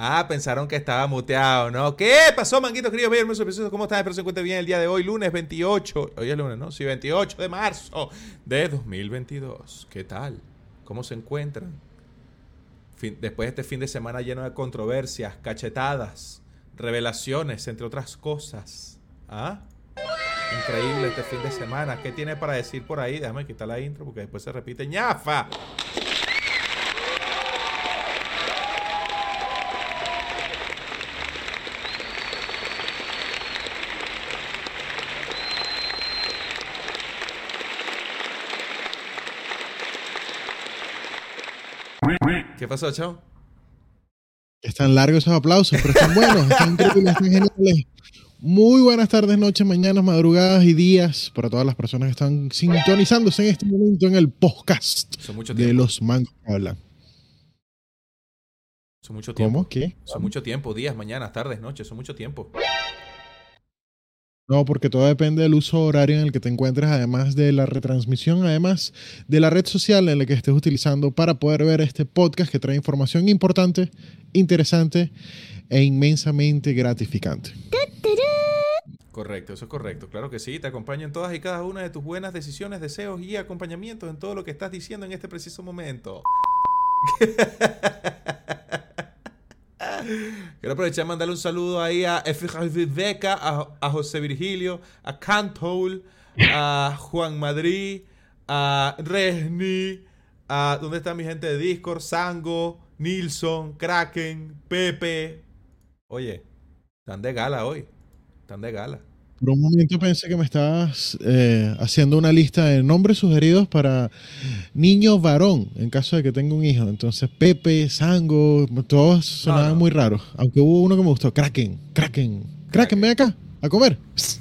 Ah, pensaron que estaba muteado, ¿no? ¿Qué pasó, manguitos queridos? Bien, ¿Cómo están? Espero se encuentren bien el día de hoy, lunes 28. Hoy es lunes, ¿no? Sí, 28 de marzo de 2022. ¿Qué tal? ¿Cómo se encuentran? después de este fin de semana lleno de controversias, cachetadas, revelaciones, entre otras cosas. ¿Ah? Increíble este fin de semana. ¿Qué tiene para decir por ahí? Déjame quitar la intro porque después se repite. ¡ñafa! ¿Qué pasó, chao? Están largos esos aplausos, pero están buenos, están increíbles, están geniales. Muy buenas tardes, noches, mañanas, madrugadas y días para todas las personas que están sintonizándose en este momento en el podcast de los mangos que hablan. Son mucho tiempo. ¿Cómo? ¿Qué? Son mucho tiempo, días, mañanas, tardes, noches, son mucho tiempo. No, porque todo depende del uso horario en el que te encuentres, además de la retransmisión, además de la red social en la que estés utilizando para poder ver este podcast que trae información importante, interesante e inmensamente gratificante. Correcto, eso es correcto. Claro que sí, te acompaño en todas y cada una de tus buenas decisiones, deseos y acompañamientos en todo lo que estás diciendo en este preciso momento. Quiero aprovechar y mandarle un saludo ahí a Beca, a, a José Virgilio, a Cantol, a Juan Madrid, a Resni, a ¿dónde está mi gente de Discord? Sango, Nilson, Kraken, Pepe. Oye, están de gala hoy. Están de gala. Por un momento pensé que me estabas eh, haciendo una lista de nombres sugeridos para niño varón, en caso de que tenga un hijo. Entonces, Pepe, Sango, todos sonaban muy raros. Aunque hubo uno que me gustó, Kraken, Kraken. Kraken, ven acá, a comer.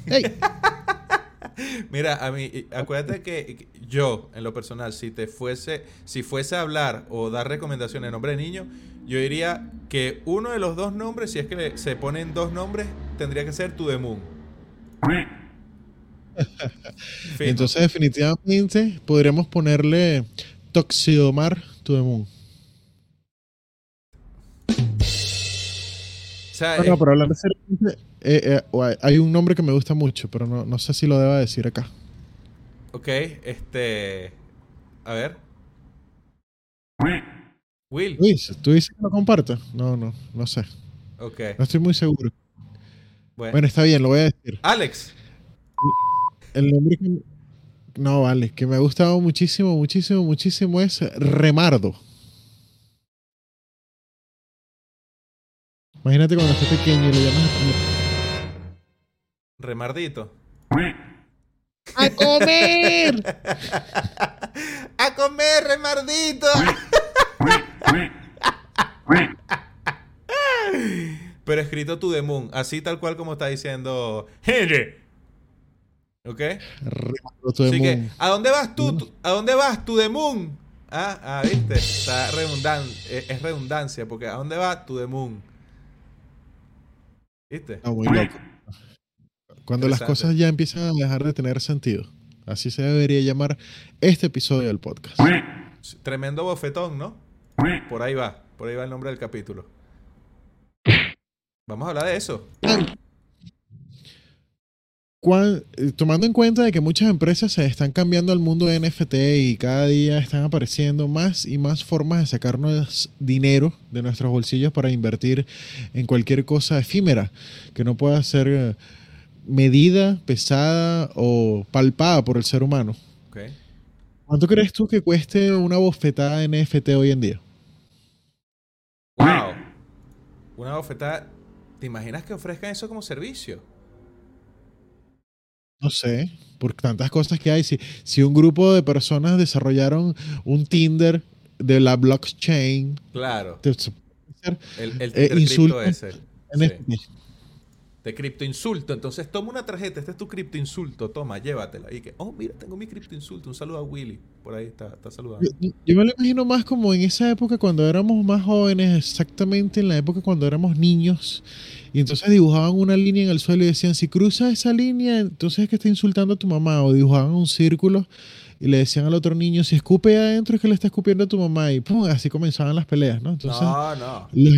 Mira, a mí, acuérdate que yo, en lo personal, si te fuese, si fuese a hablar o dar recomendaciones en nombre de niño, yo diría que uno de los dos nombres, si es que se ponen dos nombres, tendría que ser To The Moon. Entonces, definitivamente, podríamos ponerle Toxidomar to the Moon. no, pero hablar de eh, eh, hay un nombre que me gusta mucho, pero no, no sé si lo deba decir acá. Ok, este. A ver. Will. Luis, ¿tú dices que lo comparto? No, no, no sé. Ok. No estoy muy seguro. Bueno. está bien, lo voy a decir. Alex. El nombre que... No, vale, que me ha gustado muchísimo, muchísimo, muchísimo es Remardo. Imagínate cuando estés pequeño y le llamas Remardito. ¡A comer! ¡A comer, remardito! pero escrito to the moon, así tal cual como está diciendo Henry. ¿Ok? Así que, ¿a dónde vas tú? ¿A dónde vas to the moon? Ah, ah viste, está redundante, es, redundancia, porque ¿a dónde vas to the moon? ¿Viste? Ah, muy loco. Cuando las cosas ya empiezan a dejar de tener sentido. Así se debería llamar este episodio del podcast. Tremendo bofetón, ¿no? Por ahí va, por ahí va el nombre del capítulo. Vamos a hablar de eso. Tomando en cuenta de que muchas empresas se están cambiando al mundo de NFT y cada día están apareciendo más y más formas de sacarnos dinero de nuestros bolsillos para invertir en cualquier cosa efímera que no pueda ser eh, medida, pesada o palpada por el ser humano. ¿Cuánto crees tú que cueste una bofetada de NFT hoy en día? Wow. Una bofetada ¿Te imaginas que ofrezcan eso como servicio? No sé, por tantas cosas que hay. Si, si un grupo de personas desarrollaron un Tinder de la blockchain. Claro. el, el, eh, ese de criptoinsulto. Entonces toma una tarjeta, este es tu criptoinsulto, toma, llévatela. Y que, oh, mira, tengo mi criptoinsulto. Un saludo a Willy. Por ahí está, está saludando. Yo, me lo imagino más como en esa época cuando éramos más jóvenes, exactamente en la época cuando éramos niños. Y entonces dibujaban una línea en el suelo y decían, si cruzas esa línea, entonces es que está insultando a tu mamá. O dibujaban un círculo y le decían al otro niño, si escupe adentro es que le está escupiendo a tu mamá y pum, así comenzaban las peleas, ¿no? Entonces, no, no. los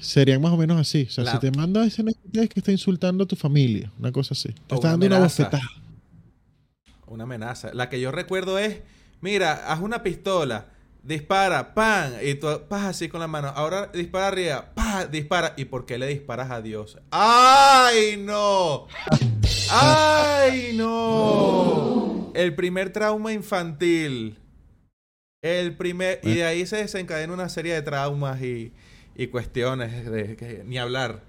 serían más o menos así. O sea, La- si te manda ese NFT es que está insultando a tu familia, una cosa así. Te O está dando una bofetada. Una amenaza. La que yo recuerdo es, mira, haz una pistola, dispara, ¡pam! Y tú vas así con la mano. Ahora dispara arriba, ¡pam! Dispara. ¿Y por qué le disparas a Dios? ¡Ay, no! ¡Ay, no! El primer trauma infantil. El primer... Y de ahí se desencadena una serie de traumas y, y cuestiones de que ni hablar.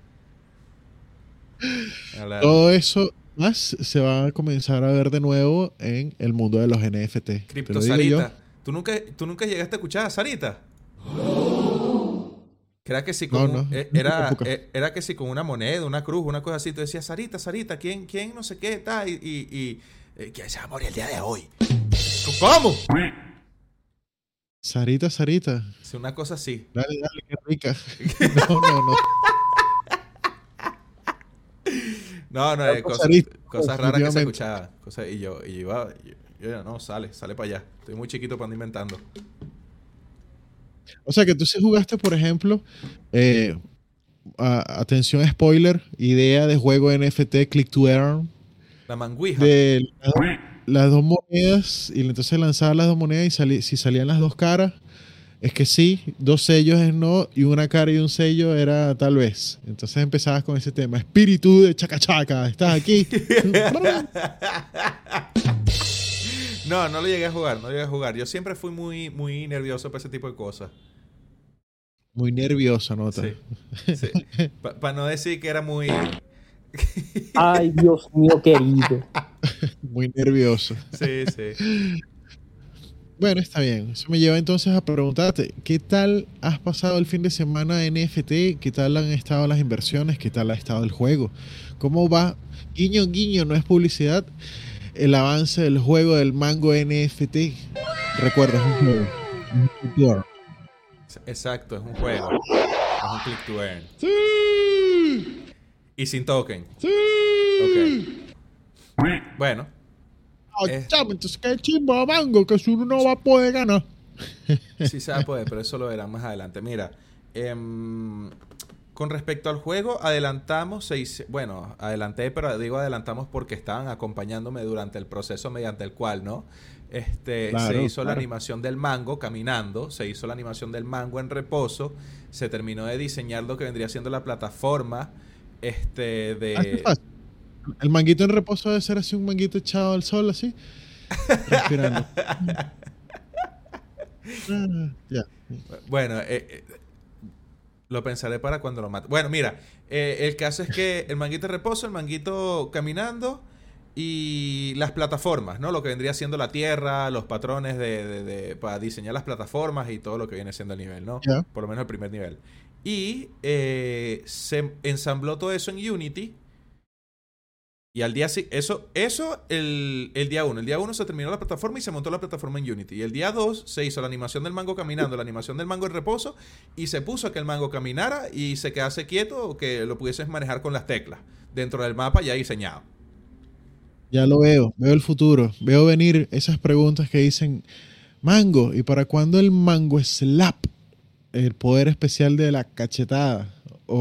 Ni hablar. Todo eso más se va a comenzar a ver de nuevo en el mundo de los NFT. Cripto. Sarita. ¿Tú nunca, ¿Tú nunca llegaste a escuchar a Sarita? Que Era que si con No, eh, era, eh, era que si con una moneda, una cruz, una cosa así, tú decías, Sarita, Sarita, ¿quién, quién no sé qué está? Y, y, y eh, ¿quién se va a morir el día de hoy? ¿Cómo? Sarita, Sarita. Sí, una cosa así. Dale, dale, qué rica. No, no, no. No, no, eh, cosas, raras que se escuchaban. Cosas, y yo, y iba, yo, yo, no, sale, sale para allá. Estoy muy chiquito para andar inventando. O sea que tú sí jugaste, por ejemplo, eh, a- atención spoiler, idea de juego NFT Click to Earn, La manguija. de las, las dos monedas, y entonces lanzabas las dos monedas y sali- si salían las dos caras, es que sí, dos sellos es no, y una cara y un sello era tal vez. Entonces empezabas con ese tema, espíritu de chaca chaca, estás aquí. No, no lo llegué a jugar, no lo llegué a jugar. Yo siempre fui muy, muy nervioso para ese tipo de cosas. Muy nervioso, nota. Sí. Para no decir que era muy. Ay, Dios mío querido. Muy nervioso. Sí, sí. Bueno, está bien. Eso me lleva entonces a preguntarte, ¿qué tal has pasado el fin de semana en NFT? ¿Qué tal han estado las inversiones? ¿Qué tal ha estado el juego? ¿Cómo va? Guiño, guiño, no es publicidad. El avance del juego del Mango NFT. Recuerda, es un juego. Un juego. Exacto, es un juego. Es un click to earn. ¡Sí! Y sin token. ¡Sí! Bueno, Ah, Eh. chamo, entonces qué chimbo Mango, que si uno no va a poder ganar. sí se va a poder, pero eso lo verán más adelante. Mira, em, con respecto al juego, adelantamos, se hice- bueno, adelanté, pero digo adelantamos porque estaban acompañándome durante el proceso mediante el cual, ¿no? Este, Claro, se hizo la animación del mango caminando, se hizo la animación del mango en reposo, se terminó de diseñar lo que vendría siendo la plataforma este, de... Ah. El manguito en reposo debe ser así un manguito echado al sol, así. Respirando. Ah. Bueno, eh, eh, lo pensaré para cuando lo mate. Bueno, mira, eh, el caso es que el manguito de reposo, el manguito caminando y las plataformas, ¿no? Lo que vendría siendo la tierra, los patrones de, de- de- para diseñar las plataformas y todo lo que viene siendo el nivel, ¿no? Por lo menos el primer nivel. Y eh, se ensambló todo eso en Unity. Y al día eso, eso el, el día 1. El día 1 se terminó la plataforma y se montó la plataforma en Unity. Y el día 2 se hizo la animación del mango caminando, la animación del mango en reposo, y se puso a que el mango caminara y se quedase quieto o que lo pudieses manejar con las teclas dentro del mapa ya diseñado. Ya lo veo, veo el futuro, veo venir esas preguntas que dicen, Mango, ¿y para cuándo el Mango Slap? El poder especial de la cachetada. O,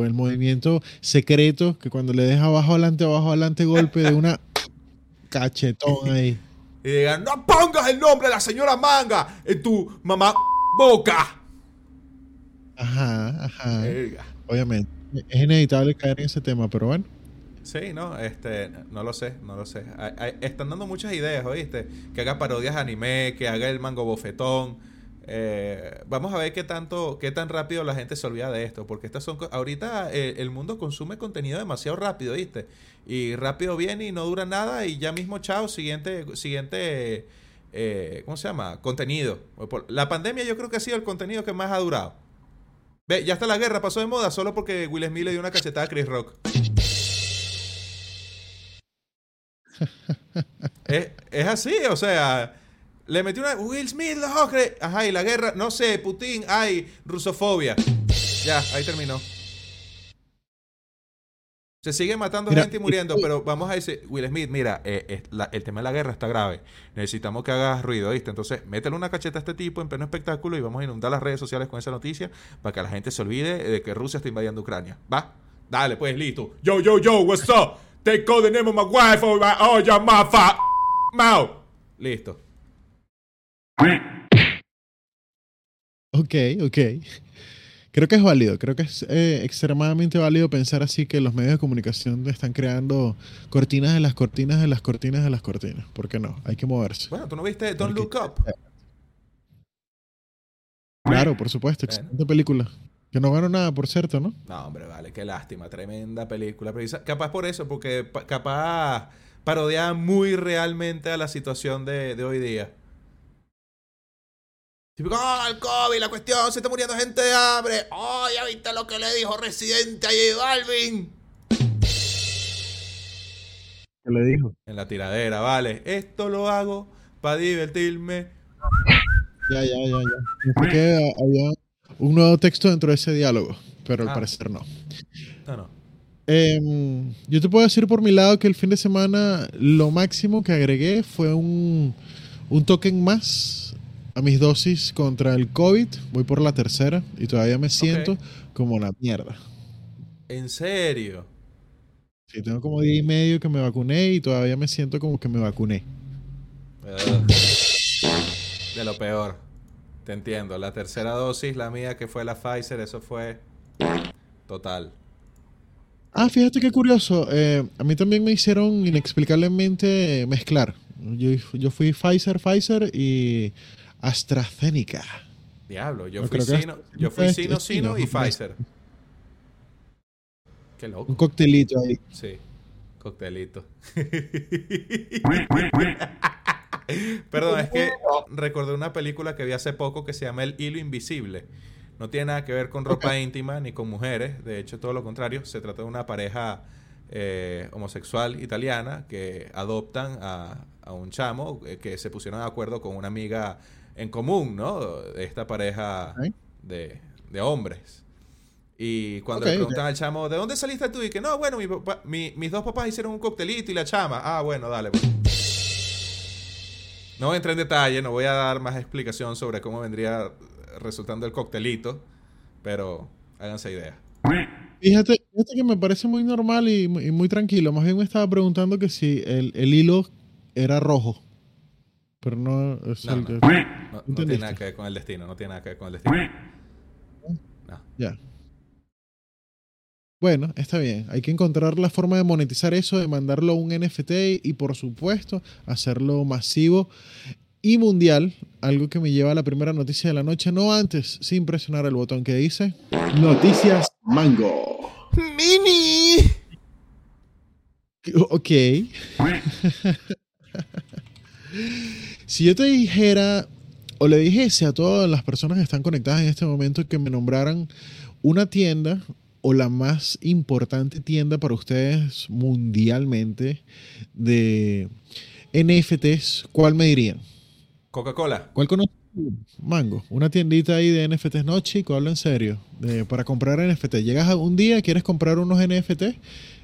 o el movimiento secreto que cuando le deja abajo adelante, abajo adelante golpe de una cachetón ahí. Y digan, no pongas el nombre de la señora Manga en tu mamá boca. Ajá, ajá. Verga. Obviamente. Es inevitable caer en ese tema, pero bueno. Sí, no, este, no lo sé, no lo sé. Hay- hay- están dando muchas ideas, ¿oíste? Que haga parodias de anime, que haga el mango bofetón. Eh, vamos a ver qué tanto, qué tan rápido la gente se olvida de esto, porque estas son, ahorita eh, el mundo consume contenido demasiado rápido, ¿viste? Y rápido viene y no dura nada y ya mismo, chao, siguiente, siguiente, eh, ¿cómo se llama? Contenido. La pandemia yo creo que ha sido el contenido que más ha durado. Ve, ya hasta la guerra pasó de moda solo porque Will Smith le dio una cachetada a Chris Rock. es, es así, o sea, le metió una Will Smith, los ojos, ajá, y la guerra, no sé, Putin, ay, rusofobia. Ya, ahí terminó. Se sigue matando Mira, gente y muriendo, pero vamos a decir, Will Smith, mira, eh, eh, la- el tema de la guerra está grave. Necesitamos que hagas ruido, ¿viste? Entonces, métele una cacheta a este tipo en pleno espectáculo y vamos a inundar las redes sociales con esa noticia para que la gente se olvide de que Rusia está invadiendo Ucrania. ¿Va? Dale, pues, listo. Yo, yo, yo, what's up? Take call the name of my wife or my, oh, your mafa. Mao. Listo. Ok, ok. Creo que es válido, creo que es eh, extremadamente válido pensar así que los medios de comunicación están creando cortinas de las cortinas de las cortinas de las cortinas. ¿Por qué no? Hay que moverse. Bueno, ¿tú no viste Don't Look Up? Claro, por supuesto, Bueno. excelente película. Que no ganó nada, por cierto, ¿no? No, hombre, vale, qué lástima, tremenda película. Pero capaz por eso, porque pa- capaz parodia muy realmente a la situación de, de hoy día. Típico, oh, el COVID, la cuestión, se está muriendo gente de hambre. Oh, ya viste lo que le dijo Residente a J Balvin. ¿Qué le dijo? En la tiradera, vale. Esto lo hago para divertirme. Ya, ya, ya, ya. Pensé que había un nuevo texto dentro de ese diálogo, pero al Ah. parecer no. No, no. Em, yo te puedo decir por mi lado que el fin de semana lo máximo que agregué fue un, un token más a mis dosis contra el COVID. Voy por la tercera y todavía me siento como la mierda. En serio. Sí, tengo como día y medio que me vacuné y todavía me siento como que me vacuné. De lo peor. Te entiendo. La tercera dosis, la mía, que fue la Pfizer, eso fue total. Ah, fíjate qué curioso. eh, a mí también me hicieron inexplicablemente mezclar. Yo, yo fui Pfizer, Pfizer y AstraZeneca. Diablo, yo No, fui creo que es- Sino, yo fui es- Sino, es Sino y Pfizer. Qué Un loco. coctelito ahí. Sí, coctelito. Perdón, es que recordé una película que vi hace poco que se llama El Hilo Invisible. No tiene nada que ver con ropa íntima ni con mujeres, de hecho todo lo contrario, se trata de una pareja eh, homosexual italiana que adoptan a, a un chamo eh, que se pusieron de acuerdo con una amiga en común, ¿no? Esta pareja de, de hombres. Y cuando le preguntan al chamo, ¿de dónde saliste tú? Y que no, bueno, mi papá- mi- mis dos papás hicieron un coctelito y la chama. Ah, bueno, dale. pues. No entrar en detalle, no voy a dar más explicación sobre cómo vendría resultando el coctelito, pero háganse idea. Fíjate, fíjate que me parece muy normal y, muy- y muy tranquilo. Más bien me estaba preguntando que si el, el hilo era rojo. Pero no es No, el no. que- No, no tiene nada que ver con el destino, no tiene nada que ver con el destino. No. Ya. Bueno, está bien. Hay que encontrar la forma de monetizar eso, de mandarlo a un NFT y, por supuesto, hacerlo masivo y mundial. Algo que me lleva a la primera noticia de la noche, no antes, sin presionar el botón que dice Noticias Mango. ¡Mini! Ok. si yo te dijera, o le dijese a todas las personas que están conectadas en este momento que me nombraran una tienda o la más importante tienda para ustedes mundialmente de NFTs, ¿cuál me dirían? Coca-Cola. ¿Cuál conoces? Mango, una tiendita ahí de NFTs, no chico, hablo en serio, de- para comprar NFT. Llegas a un día, quieres comprar unos NFT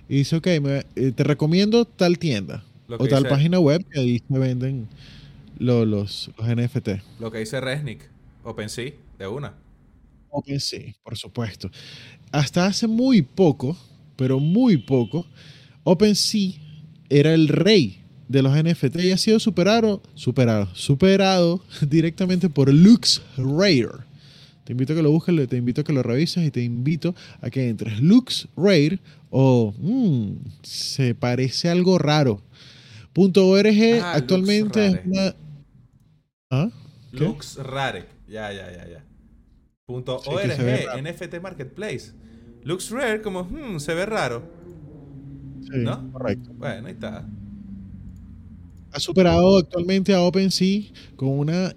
y dices, ok, me- eh, te recomiendo tal tienda o tal dice- página web que ahí se venden lo- los, los NFT. Lo que dice Resnick. OpenSea, de una. OpenSea, por supuesto. Hasta hace muy poco, pero muy poco, OpenSea era el rey de los NFT y ha sido superado, superado, superado directamente por LuxRare. Te invito a que lo busques, te invito a que lo revises y te invito a que entres. LuxRare o mm, se parece algo raro. .org Ah, actualmente es una... ¿Ah? Rare. Ya, ya, ya, ya. Punto Sí, ORG. NFT Marketplace. Lux Rare, como, hmm, se ve raro. Sí, ¿No? correcto. Bueno, ahí está. ha superado actualmente a OpenSea con una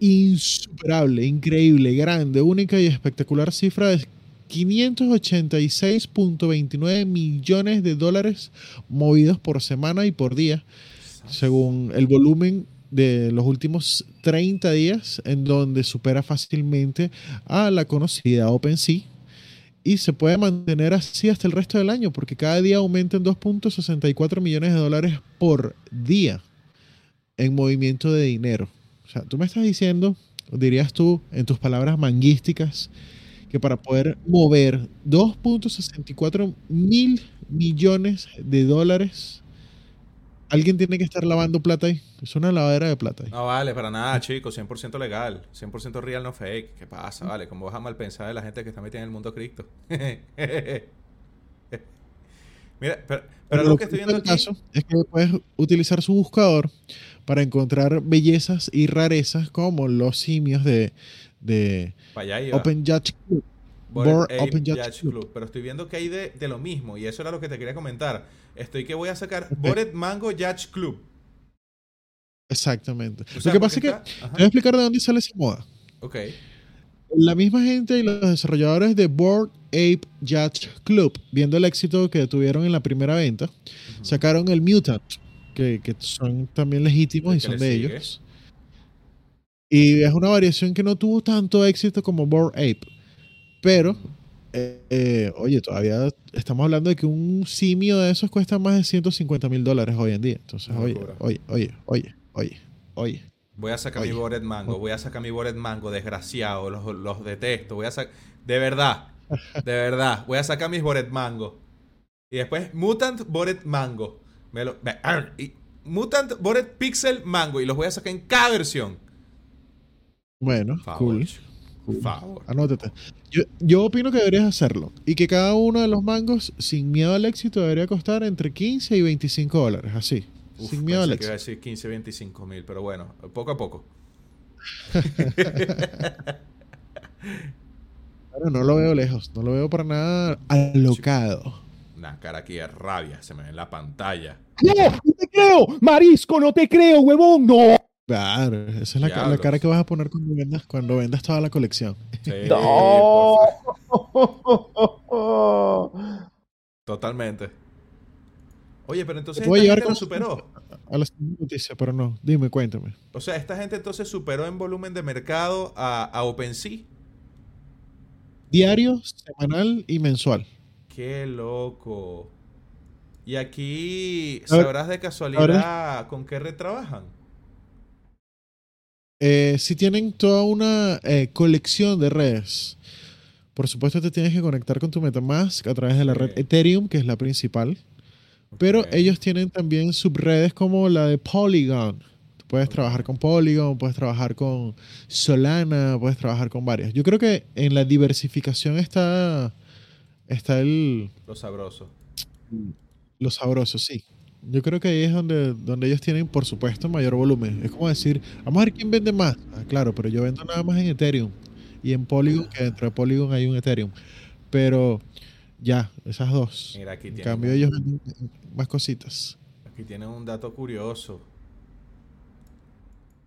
insuperable, increíble, grande, única y espectacular cifra de 586.29 millones de dólares movidos por semana y por día, según el volumen de los últimos 30 días, en donde supera fácilmente a la conocida OpenSea. y se puede mantener así hasta el resto del año, porque cada día aumenta en 2.64 millones de dólares por día en movimiento de dinero. O sea, tú me estás diciendo, dirías tú, en tus palabras manguísticas, que para poder mover 2.64 mil millones de dólares, alguien tiene que estar lavando plata ahí. Es una lavadera de plata ahí. No vale, para nada, chicos. 100% legal. 100% real, no fake. ¿Qué pasa? Vale, ¿cómo vas a mal pensar de la gente que está metida en el mundo cripto? Mira, pero, pero lo que estoy viendo aquí... caso es que puedes utilizar su buscador para encontrar bellezas y rarezas como los simios de, de. Open Judge Club. Open Yacht Club. Club. Pero estoy viendo que hay de, de lo mismo. Y eso era lo que te quería comentar. Estoy que voy a sacar Bored Mango Yacht Club. Exactamente. O sea, Lo que pasa es que ajá. te voy a explicar de dónde sale esa moda. Ok. La misma gente y los desarrolladores de Bored Ape Yacht Club, viendo el éxito que tuvieron en la primera venta, sacaron el Mutant, que, que son también legítimos y son de sigue. ellos. Y es una variación que no tuvo tanto éxito como Bored Ape. Pero, eh, eh, oye, todavía estamos hablando de que un simio de esos cuesta más de 150 mil dólares hoy en día. Entonces, oye, oye, oye, oye, oye, oye. Voy a sacar Oye. mi Bored Mango. Voy a sacar mi Bored Mango, desgraciado. Los, los detesto. Voy a sacar. De verdad. De verdad. Voy a sacar mis Bored Mango. Y después Mutant Bored Mango. Me lo- me- ar- y Mutant Bored Pixel Mango. Y los voy a sacar en cada versión. Bueno, Favor, cool. Favor. Anótate. Yo, yo opino que deberías hacerlo. Y que cada uno de los mangos, sin miedo al éxito, debería costar entre 15 y 25 dólares. Así. Uf, sin miedo al pensé que iba a éxito. decir 15, 25 mil. Pero bueno, poco a poco. Pero no lo veo lejos. No lo veo para nada alocado. Una cara aquí de rabia. Se me ve en la pantalla. ¡No! ¡No te creo! ¡Marisco, no te creo, huevón! ¡No! Claro, esa es la, ca- la Diablos. cara que vas a poner cuando vendas, cuando vendas toda la colección. Sí, ¡No! Totalmente. Oye, pero entonces esta gente lo superó. A la siguiente noticia, pero no. Dime, cuéntame. O sea, esta gente entonces superó en volumen de mercado a, a OpenSea. Diario, semanal y mensual. Qué loco. Y aquí sabrás de casualidad con qué red trabajan. Eh, si tienen toda una eh, colección de redes, por supuesto te tienes que conectar con tu MetaMask a través de la red. Ethereum, que es la principal. Pero ellos tienen también subredes como la de Polygon. Tú puedes trabajar con Polygon, puedes trabajar con Solana, puedes trabajar con varias. Yo creo que en la diversificación está, está el, Lo sabroso. lo sabroso, sí. Yo creo que ahí es donde, donde ellos tienen, por supuesto, mayor volumen. Es como decir, vamos a ver quién vende más. Ah, claro, pero yo vendo nada más en Ethereum. Y en Polygon, que dentro de Polygon hay un Ethereum. Pero ya, esas dos. Mira, aquí En cambio, un, ellos venden más cositas. aquí tiene un dato curioso.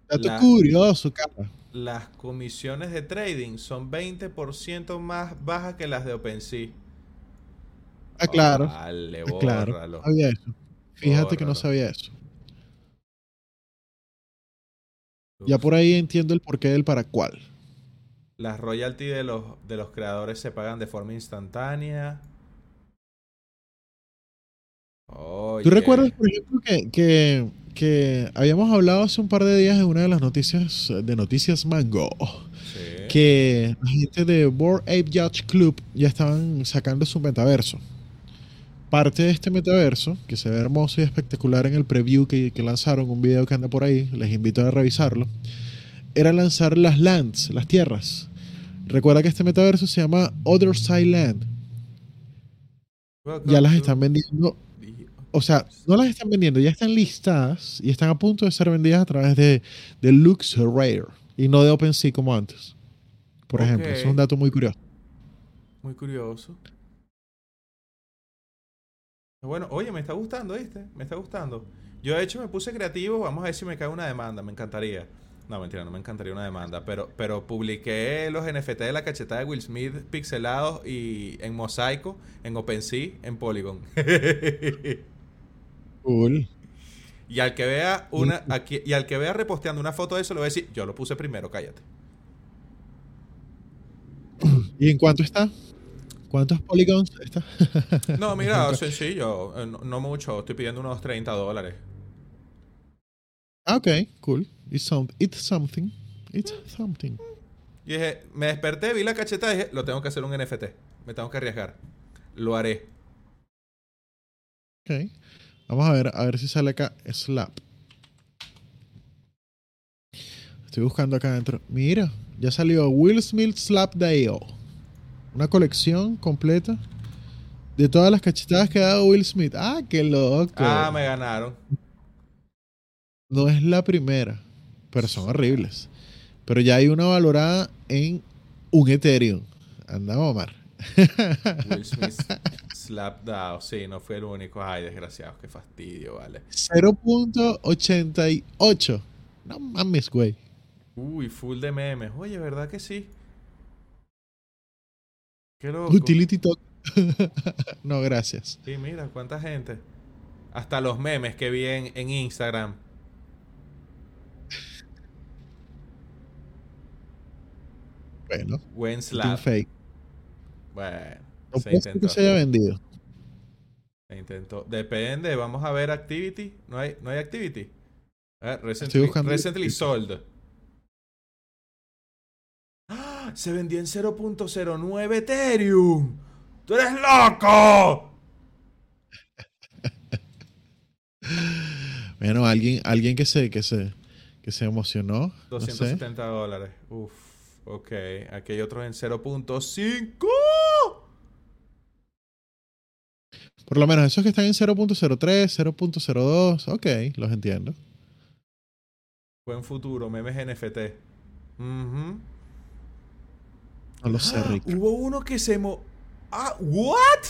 Dato La- curioso, cara. Las comisiones de trading son 20% más bajas que las de OpenSea. Ah, claro. Vale, Ah, claro. Sabía eso. Fíjate que no sabía eso. Ya por ahí entiendo el porqué del para cuál. Las royalties de los, de los creadores se pagan de forma instantánea. ¿Tú recuerdas, por ejemplo, que, que, que habíamos hablado hace un par de días en una de las noticias de Noticias Mango? Sí. Que la gente de Bored Ape Yacht Club ya estaban sacando su metaverso. Parte de este metaverso, que se ve hermoso y espectacular en el preview que, que lanzaron, un video que anda por ahí, les invito a revisarlo, era lanzar las lands, las tierras. Recuerda que este metaverso se llama Other Side Land. Ya las están vendiendo o sea, no las están vendiendo, ya están listadas y están a punto de ser vendidas a través de, de Lux Rare y no de OpenSea como antes. Por ejemplo, Ok. eso es un dato muy curioso. Muy curioso. Bueno, oye, me está gustando, ¿viste? Me está gustando. Yo de hecho me puse creativo, vamos a ver si me cae una demanda, me encantaría. No, mentira, no me encantaría una demanda, pero, pero publiqué los NFT de la cachetada de Will Smith pixelados y en mosaico, en OpenSea, en Polygon. Cool. y al que vea una aquí, y al que vea reposteando una foto de eso le voy a decir, yo lo puse primero, cállate. ¿Y en cuánto está? ¿Cuántos polygons está? No, mira, sencillo. eh, No, no mucho. Estoy pidiendo unos 30 dólares. ah, ok, cool. It's, some- it's something. It's something. Y dije, me desperté, vi la cacheta y dije, lo tengo que hacer un NFT. Me tengo que arriesgar. Lo haré. Ok. Vamos a ver, a ver si sale acá Slap. Estoy buscando acá adentro. Mira, ya salió Will Smith Slap Dale. Una colección completa de todas las cachetadas que ha dado Will Smith. Ah, qué loco. Ah, me ganaron. No es la primera, pero son horribles. Pero ya hay una valorada en un Ethereum. Anda, Omar. Will Smith slap down. Sí, no fue el único. Ay, desgraciados, qué fastidio, vale. 0.88. No mames, güey. Uy, full de memes. Oye, ¿verdad que sí? Qué loco. Utility token. no, gracias. Sí, mira, cuánta gente. Hasta los memes que vi en, en Instagram. Bueno, Buen slap. fake. Bueno, No se ser que intentó. se haya vendido. Se intentó. Depende, vamos a ver activity. No hay, no hay activity. A ver, recently, Estoy buscando recently sold. Se vendió en 0.09 Ethereum. ¡Tú eres loco! Bueno, alguien, alguien que se, que se, que se emocionó. No sé. 270 dólares. Uf, ok. Aquí hay otros en 0.5. Por lo menos esos que están en 0.03, 0.02. Ok, los entiendo. Buen futuro, memes NFT. Ujú. No lo sé, Rick. Hubo uno que se mo... Ah, ¿what?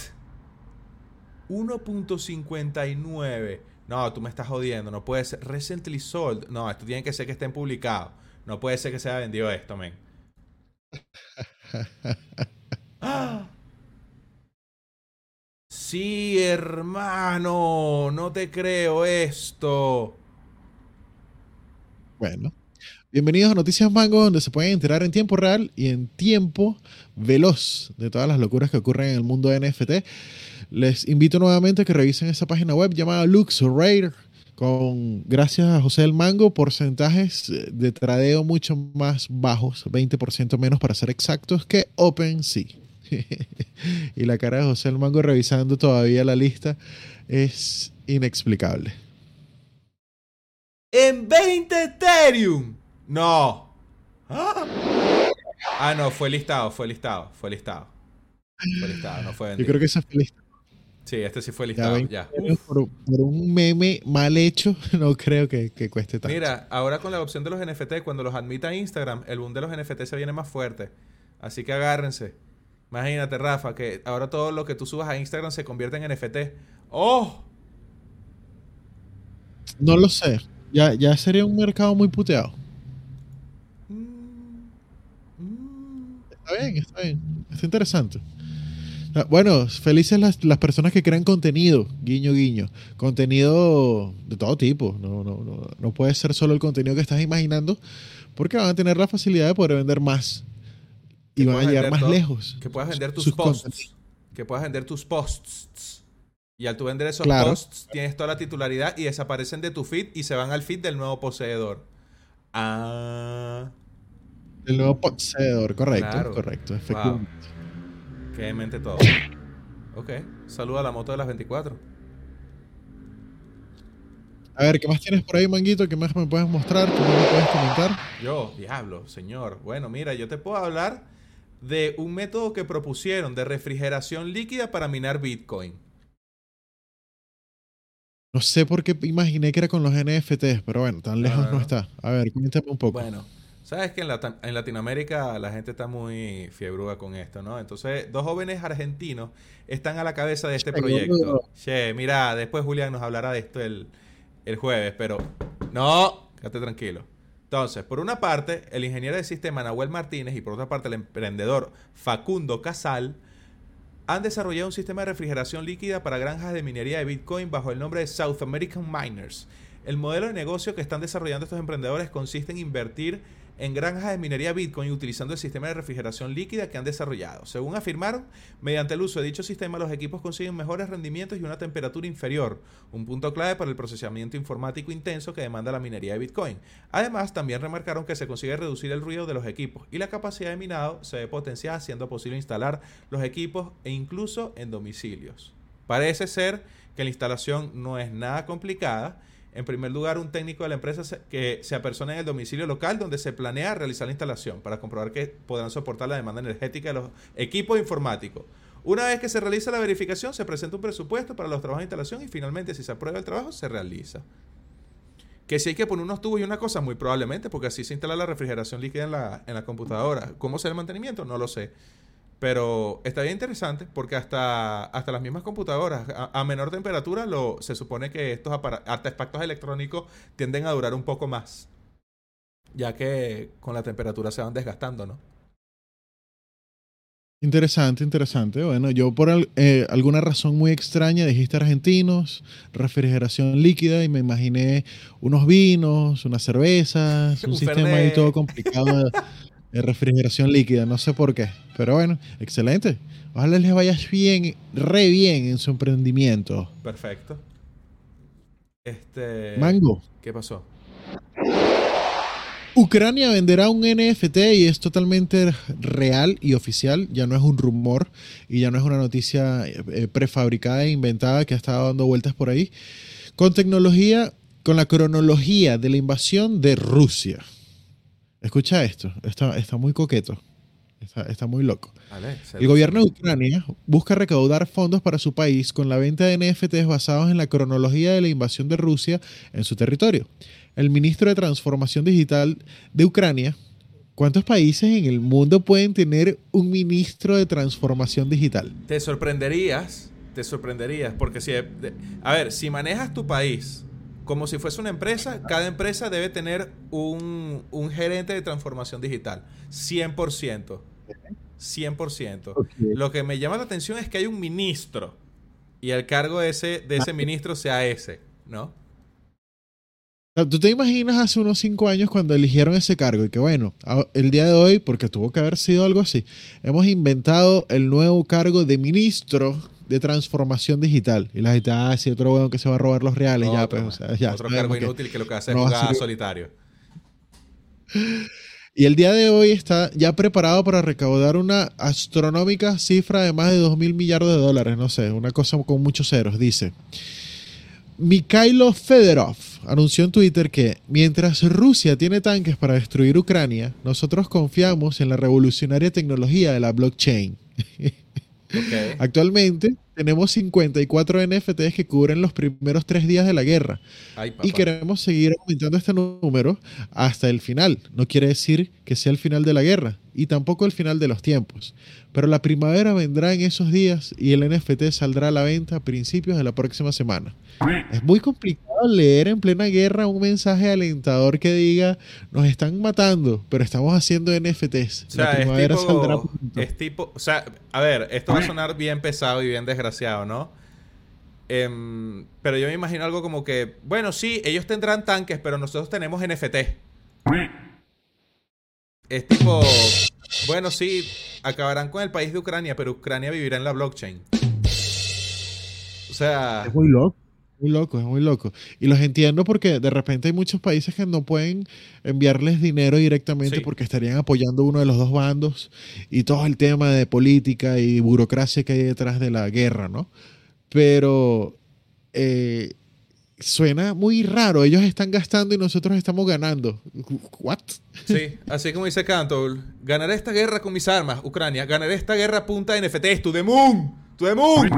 1.59. No, tú me estás jodiendo. No puede ser. Recently sold. No, esto tiene que ser que estén publicados. No puede ser que se haya vendido esto, men. ¡Ah! Sí, hermano. No te creo esto. Bueno. Bienvenidos a Noticias Mango, donde se pueden enterar en tiempo real y en tiempo veloz de todas las locuras que ocurren en el mundo de NFT. Les invito nuevamente a que revisen esa página web llamada LuxRare, con, gracias a José del Mango, porcentajes de tradeo mucho más bajos, 20% menos para ser exactos, que OpenSea. y la cara de José del Mango revisando todavía la lista es inexplicable. En 20 Ethereum. No. Ah, Ah, no, fue listado, fue listado, fue listado. Fue listado, no fue Yo vendido. creo que esa es feliz. Sí, este sí fue listado, 20 ya. por un meme mal hecho, no creo que, que cueste tanto. Mira, ahora con la opción de los NFT, cuando los admita Instagram, el boom de los NFT se viene más fuerte. Así que agárrense. Imagínate, Rafa, que ahora todo lo que tú subas a Instagram se convierte en NFT. ¡Oh! No lo sé. Ya, ya sería un mercado muy puteado. Mm, mm. Está bien, está bien. Está interesante. Ah, Bueno, felices las, las personas que crean contenido, guiño, guiño. Contenido de todo tipo. No, no, no, no puede ser solo el contenido que estás imaginando, porque van a tener la facilidad de poder vender más. Y van a llegar más todo- lejos. Que puedas vender tus sus posts. contenidos. Que puedas vender tus posts. Y al tú vender esos Claro. posts, tienes toda la titularidad y desaparecen de tu feed y se van al feed del nuevo poseedor. Ah, El nuevo poseedor, correcto, Claro. correcto. wow. efectivamente. Qué demente todo. Ok, saluda a la moto de las 24. A ver, ¿qué más tienes por ahí, Manguito? ¿Qué más me puedes mostrar? ¿Qué más me puedes comentar? Yo, diablo, señor. Bueno, mira, yo te puedo hablar de un método que propusieron de refrigeración líquida para minar Bitcoin. No sé por qué imaginé que era con los NFTs, pero bueno, tan lejos no, no, no. está. A ver, cuéntame un poco. Bueno, sabes que en, Latinoamérica la gente está muy fiebrúa con esto, ¿no? Entonces, dos jóvenes argentinos están a la cabeza de este Che, proyecto. Che, mira, después Julián nos hablará de esto el, el jueves, pero no, quédate tranquilo. Entonces, por una parte, el ingeniero de sistema Nahuel Martínez y por otra parte el emprendedor Facundo Casal han desarrollado un sistema de refrigeración líquida para granjas de minería de Bitcoin bajo el nombre de South American Miners. El modelo de negocio que están desarrollando estos emprendedores consiste en invertir en granjas de minería Bitcoin utilizando el sistema de refrigeración líquida que han desarrollado. Según afirmaron, mediante el uso de dicho sistema los equipos consiguen mejores rendimientos y una temperatura inferior, un punto clave para el procesamiento informático intenso que demanda la minería de Bitcoin. Además, también remarcaron que se consigue reducir el ruido de los equipos y la capacidad de minado se ve potenciada haciendo posible instalar los equipos e incluso en domicilios. Parece ser que la instalación no es nada complicada. En primer lugar, un técnico de la empresa que se apersona en el domicilio local donde se planea realizar la instalación para comprobar que podrán soportar la demanda energética de los equipos informáticos. Una vez que se realiza la verificación, se presenta un presupuesto para los trabajos de instalación y finalmente, si se aprueba el trabajo, se realiza. Que si hay que poner unos tubos y una cosa, muy probablemente, porque así se instala la refrigeración líquida en la, en la computadora. ¿Cómo será el mantenimiento? No lo sé. Pero está bien interesante porque hasta, hasta las mismas computadoras a, a menor temperatura lo, se supone que estos artefactos electrónicos tienden a durar un poco más. Ya que con la temperatura se van desgastando, ¿no? Interesante, interesante. Bueno, yo por eh, alguna razón muy extraña dijiste argentinos, refrigeración líquida y me imaginé unos vinos, unas cervezas, un Un sistema ahí todo complicado refrigeración líquida, no sé por qué. Pero bueno, excelente. Ojalá les vaya bien, re bien en su emprendimiento. Perfecto. Este. Mango. ¿Qué pasó? Ucrania venderá un NFT y es totalmente real y oficial, ya no es un rumor y ya no es una noticia eh, eh, prefabricada e inventada que ha estado dando vueltas por ahí, con tecnología, con la cronología de la invasión de Rusia. Escucha esto, está, está muy coqueto, está, está muy loco. Vale, El gobierno de Ucrania busca recaudar fondos para su país con la venta de NFTs basados en la cronología de la invasión de Rusia en su territorio. El ministro de Transformación Digital de Ucrania, ¿cuántos países en el mundo pueden tener un ministro de Transformación Digital? Te sorprenderías, te sorprenderías, porque si, a ver, si manejas tu país como si fuese una empresa, cada empresa debe tener un, un gerente de transformación digital, 100%. 100%. Lo que me llama la atención es que hay un ministro y el cargo de ese, de ese ministro sea ese, ¿no? ¿Tú te imaginas hace unos cinco años cuando eligieron ese cargo? Y que bueno, el día de hoy, porque tuvo que haber sido algo así, hemos inventado el nuevo cargo de ministro de transformación digital. Y la gente, ah, sí, otro weón que se va a robar los reales, ya, pues, o sea, ya. otro cargo inútil que lo que hace es no a jugar ser- solitario. Y el día de hoy está ya preparado para recaudar una astronómica cifra de más de 2 mil millardos de dólares, no sé, una cosa con muchos ceros, dice. Mikhailo Fedorov anunció en Twitter que mientras Rusia tiene tanques para destruir Ucrania, nosotros confiamos en la revolucionaria tecnología de la blockchain. Actualmente tenemos 54 NFTs que cubren los primeros tres días de la guerra Ay, y queremos seguir aumentando este número hasta el final. No quiere decir que sea el final de la guerra y tampoco el final de los tiempos. Pero la primavera vendrá en esos días y el NFT saldrá a la venta a principios de la próxima semana. Es muy complicado leer en plena guerra un mensaje alentador que diga nos están matando, pero estamos haciendo NFTs. O sea, la es primavera saldrá tipo, pronto". es tipo, o sea, a ver, esto va a sonar bien pesado y bien desgraciado, ¿no? Em, pero yo me imagino algo como que, bueno, sí, ellos tendrán tanques, pero nosotros tenemos NFT. Es tipo, bueno, sí, acabarán con el país de Ucrania, pero Ucrania vivirá en la blockchain. O sea, Es muy loco. Muy loco, es muy loco. Y los entiendo porque de repente hay muchos países que no pueden enviarles dinero directamente Sí. porque estarían apoyando uno de los dos bandos y todo el tema de política y burocracia que hay detrás de la guerra, ¿no? Pero eh, suena muy raro. Ellos están gastando y nosotros estamos ganando. ¿What? sí, así como dice Cantor, ganaré esta guerra con mis armas, Ucrania, ganaré esta guerra a punta de NFTs, to the moon, to the moon.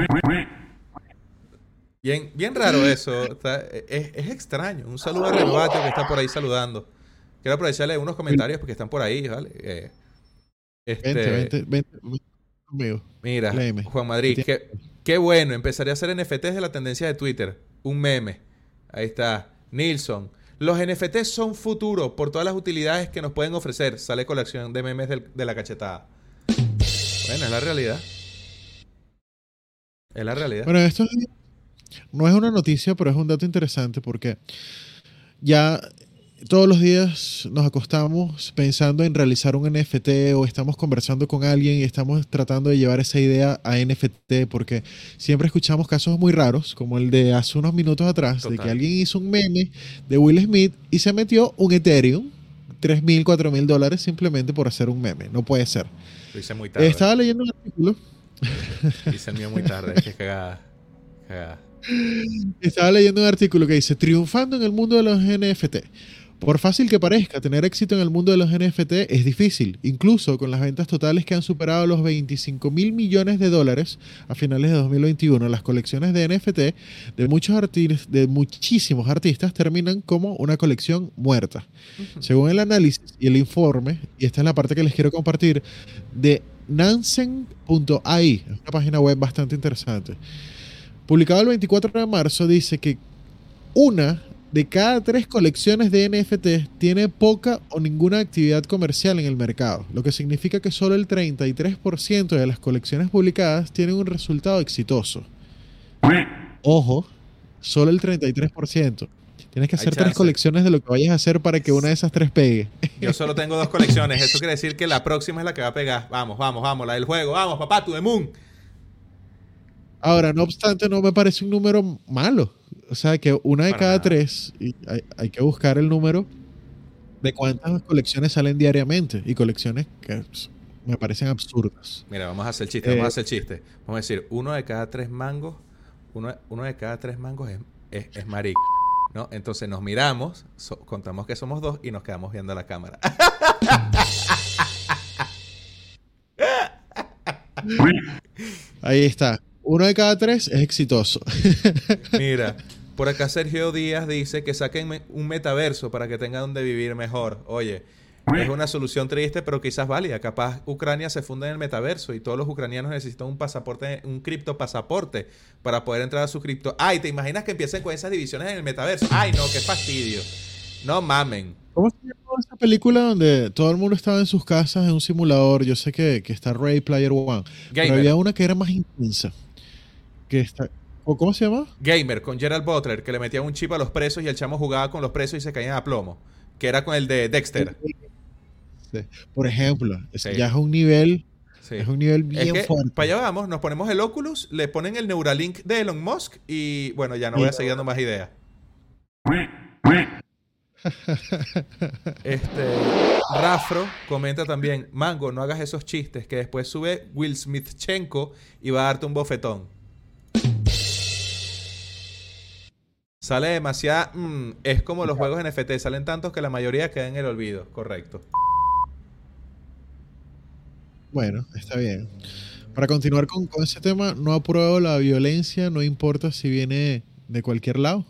Bien, bien raro eso. está- es, es extraño. Un saludo a Renovatio que está por ahí saludando. Quiero aprovecharle unos comentarios porque están por ahí, ¿vale? Eh, este, Vente, vente, vente, vente conmigo. Mira, léeme. Juan Madrid, qué, qué bueno. Empezaré a hacer NFTs de la tendencia de Twitter. Un meme. Ahí está. Nilsson. Los NFTs son futuro por todas las utilidades que nos pueden ofrecer. Sale colección de memes de la cachetada. Bueno, es la realidad. Es la realidad. Bueno, esto es- no es una noticia, pero es un dato interesante porque ya todos los días nos acostamos pensando en realizar un NFT o estamos conversando con alguien y estamos tratando de llevar esa idea a NFT porque siempre escuchamos casos muy raros, como el de hace unos minutos atrás, de que alguien hizo un meme de Will Smith y se metió un Ethereum, 3 mil, 4 mil dólares simplemente por hacer un meme. No puede ser. Lo hice muy tarde. Estaba leyendo un artículo. Hice el mío muy tarde. Qué cagada. Cagada. Estaba leyendo un artículo que dice, triunfando en el mundo de los NFT. Por fácil que parezca, tener éxito en el mundo de los NFT es difícil, incluso con las ventas totales que han superado los 25 mil millones de dólares a finales de 2021. Las colecciones de NFT de, muchos arti- de muchísimos artistas terminan como una colección muerta. Según el análisis y el informe, y esta es la parte que les quiero compartir, de Nansen.ai, es una página web bastante interesante. Publicado el 24 de marzo, dice que una de cada tres colecciones de NFT tiene poca o ninguna actividad comercial en el mercado, lo que significa que solo el 33% de las colecciones publicadas tienen un resultado exitoso. Ojo, solo el 33%. Tienes que hacer tres colecciones de lo que vayas a hacer para que una de esas tres pegue. Yo solo tengo dos colecciones. Eso quiere decir que la próxima es la que va a pegar. Vamos, vamos, vamos. La del juego. Vamos, papá, tu de Moon. Ahora, no obstante, no me parece un número malo. O sea, que una de Para cada nada. tres, y hay, hay que buscar el número de cuántas colecciones salen diariamente. Y colecciones que pues, me parecen absurdas. Mira, vamos a hacer chiste. Eh, Vamos a hacer chiste. Vamos a decir, uno de cada tres mangos. Uno, uno de cada tres mangos es, es, es marico. ¿No? Entonces nos miramos, so- contamos que somos dos y nos quedamos viendo la cámara. Ahí está. Uno de cada tres es exitoso. Mira, por acá Sergio Díaz dice que saquen un metaverso para que tengan donde vivir mejor. Oye, es una solución triste, pero quizás válida. Capaz Ucrania se funda en el metaverso y todos los ucranianos necesitan un pasaporte, un cripto pasaporte para poder entrar a su cripto. Ay, ¿te imaginas que empiecen con esas divisiones en el metaverso? Ay, no, qué fastidio. No mamen. ¿Cómo se llama esa película donde todo el mundo estaba en sus casas en un simulador? Yo sé que, que está Ray Player One. Pero había una que era más intensa. Que está, ¿o ¿Cómo se llama? Gamer con Gerald Butler, que le metían un chip a los presos y el chamo jugaba con los presos y se caían a plomo. Que era con el de Dexter. Sí. Por ejemplo, Sí. ya es un nivel, Sí. es un nivel Es bien que fuerte. para allá vamos, nos ponemos el Oculus, le ponen el Neuralink de Elon Musk y bueno, ya no voy a seguir dando más ideas. Este Rafro comenta también, Mango, no hagas esos chistes que después sube Will Smithchenko y va a darte un bofetón. Sale demasiada... mm, es como los juegos NFT, salen tantos que la mayoría quedan en el olvido, correcto. Bueno, está bien. Para continuar con, con ese tema, no apruebo la violencia, no importa si viene de cualquier lado.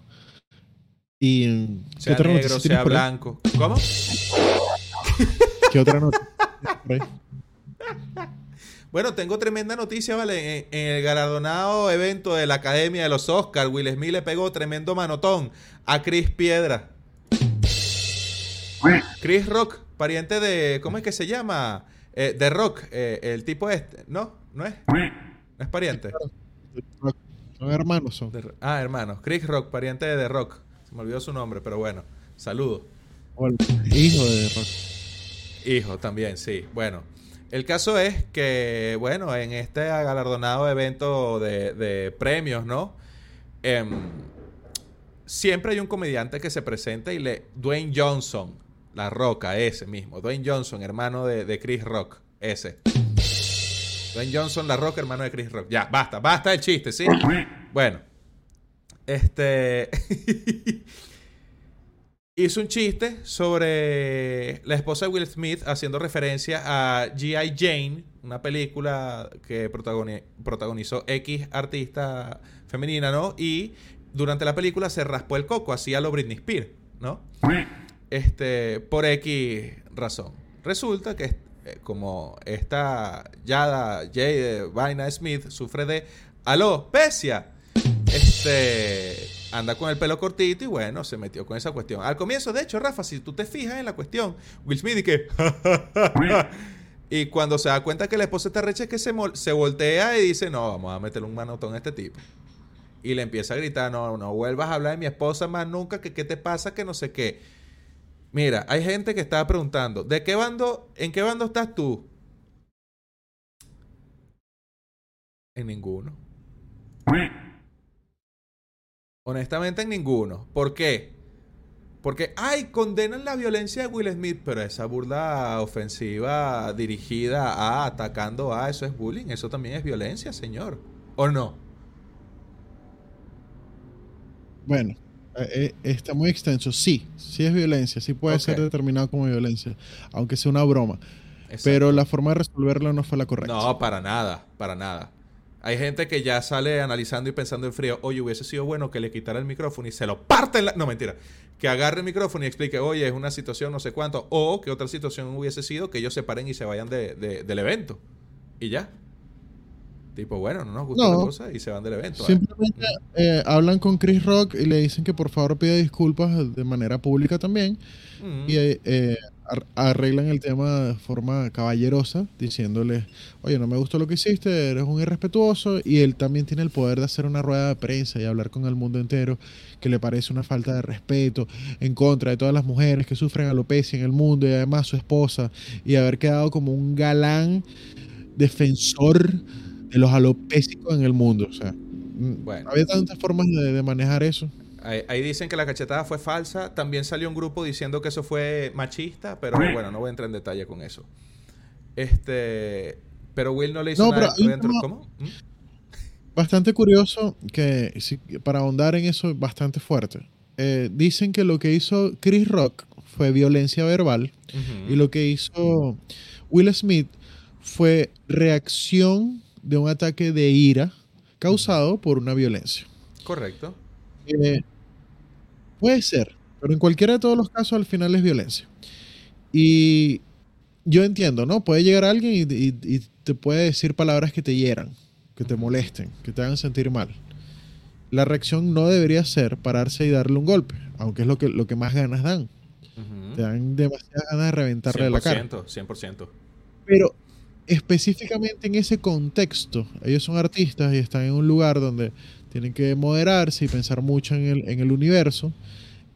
Y mm, ¿qué Sea otra negro, sea blanco. ¿Cómo? ¿Qué otra ahí? Bueno, tengo tremenda noticia, ¿vale? En, en el galardonado evento de la Academia de los Oscars, Will Smith le pegó tremendo manotón a Chris Piedra. Chris Rock, pariente de... ¿Cómo es que se llama? Eh, de Rock, eh, el tipo este. ¿No? ¿No es? ¿No es pariente? Son hermanos, son. De ah, hermano. Chris Rock, pariente de The Rock. Se me olvidó su nombre, pero bueno. Saludos. Hijo de Rock. Hijo también, sí. Bueno, el caso es que, bueno, en este galardonado evento de, premios, ¿no? Em, siempre hay un comediante que se presenta y le... Dwayne Johnson, la roca, ese mismo. Dwayne Johnson, hermano de, de Chris Rock, ese. Dwayne Johnson, la roca, hermano de Chris Rock. Ya, basta, basta el chiste, ¿sí? Bueno, este... hizo un chiste sobre la esposa de Will Smith haciendo referencia a G.I. Jane, una película que protagoni- protagonizó X artista femenina, ¿no? Y durante la película se raspó el coco, así a lo Britney Spears, ¿no? Este, por X razón. Resulta que eh, como esta Yada Jade Vaina Smith sufre de alopecia, este anda con el pelo cortito y bueno, se metió con esa cuestión. Al comienzo, de hecho, Rafa, si tú te fijas en la cuestión, Will Smith y que y cuando se da cuenta que la esposa está recha es que se, se voltea y dice, "No, vamos a meterle un manotón a este tipo." Y le empieza a gritar, "No, no vuelvas a hablar de mi esposa más nunca, que qué te pasa, que no sé qué." Mira, hay gente que está preguntando, ¿de qué bando, en qué bando estás tú? En ninguno. Honestamente, en ninguno. ¿Por qué? Porque, ay, condenan la violencia de Will Smith, pero esa burla ofensiva dirigida a atacando a eso es bullying. Eso también es violencia, señor. ¿O no? Bueno, eh, eh, está muy extenso. Sí, sí es violencia, sí puede ser determinado como violencia, aunque sea una broma. Exacto. Pero la forma de resolverlo no fue la correcta. No, para nada, para nada. Hay gente que ya sale analizando y pensando en frío, oye, hubiese sido bueno que le quitara el micrófono y se lo parte en la... No, mentira. Que agarre el micrófono y explique, oye, es una situación no sé cuánto. O que otra situación hubiese sido que ellos se paren y se vayan de- de- del evento. Y ya. Tipo, bueno, no nos gusta No. la cosa y se van del evento. Simplemente eh, hablan con Chris Rock y le dicen que por favor pida disculpas de manera pública también. mm, Y eh, arreglan el tema de forma caballerosa, diciéndole, oye, no me gustó lo que hiciste, eres un irrespetuoso. Y él también tiene el poder de hacer una rueda de prensa y hablar con el mundo entero, que le parece una falta de respeto en contra de todas las mujeres que sufren alopecia en el mundo y además su esposa, y haber quedado como un galán defensor de los alopésicos en el mundo. O sea, mm, Bueno. había tantas formas de, de manejar eso. Ahí, ahí dicen que la cachetada fue falsa. También salió un grupo diciendo que eso fue machista, pero bueno, no voy a entrar en detalle con eso. Este, pero Will no le hizo No, nada pero dentro. ¿Cómo? ¿Mm? Bastante curioso que, para ahondar en eso, bastante fuerte. Eh, dicen que lo que hizo Chris Rock fue violencia verbal y lo que hizo Will Smith fue reacción de un ataque de ira causado por una violencia. Correcto. Eh, puede ser, pero en cualquiera de todos los casos al final es violencia. Y yo entiendo, ¿no? Puede llegar alguien y, y- y te puede decir palabras que te hieran, que te molesten, que te hagan sentir mal. La reacción no debería ser pararse y darle un golpe, aunque es lo que, lo que más ganas dan. Te dan demasiadas ganas de reventarle la cara. 100%, 100%. Pero específicamente en ese contexto, ellos son artistas y están en un lugar donde tienen que moderarse y pensar mucho en el, en el universo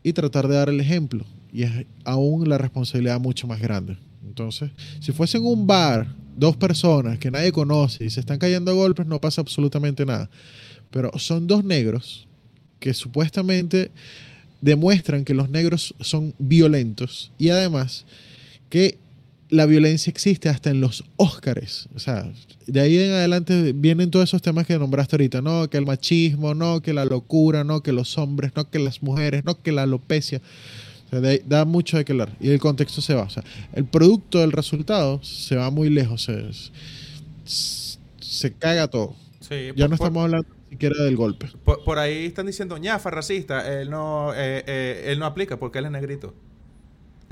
y tratar de dar el ejemplo. Y es aún la responsabilidad mucho más grande. Entonces, si fuese en un bar, dos personas que nadie conoce y se están cayendo a golpes, no pasa absolutamente nada. Pero son dos negros que supuestamente demuestran que los negros son violentos y además que la violencia existe hasta en los Óscares. O sea, de ahí en adelante vienen todos esos temas que nombraste ahorita, no, que el machismo, no, que la locura, no, que los hombres, no, que las mujeres, no, que la alopecia. O sea, de ahí da mucho de que hablar. Y el contexto se va. O sea, el producto del resultado se va muy lejos. Se, se, caga todo. Sí, Ya por- no estamos hablando ni siquiera del golpe. Por, por ahí están diciendo, ñafa, racista, él no, eh, eh, él no aplica porque él es negrito.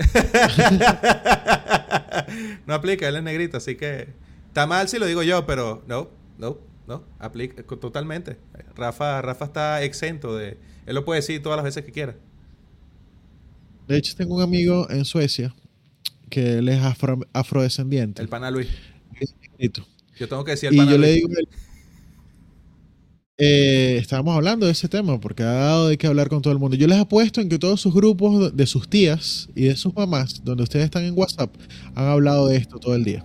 no aplica, él es negrito, así que está mal si lo digo yo, pero no, no, no, aplica totalmente. Rafa, Rafa está exento de, él lo puede decir todas las veces que quiera. De hecho, tengo un amigo en Suecia que él es afro- afrodescendiente. El pana Luis. es negrito. Yo tengo que decir el Y pana yo le Luis. digo, eh, estábamos hablando de ese tema porque ha dado de qué hablar con todo el mundo. Yo les apuesto en que todos sus grupos de sus tías y de sus mamás, donde ustedes están en WhatsApp, han hablado de esto todo el día.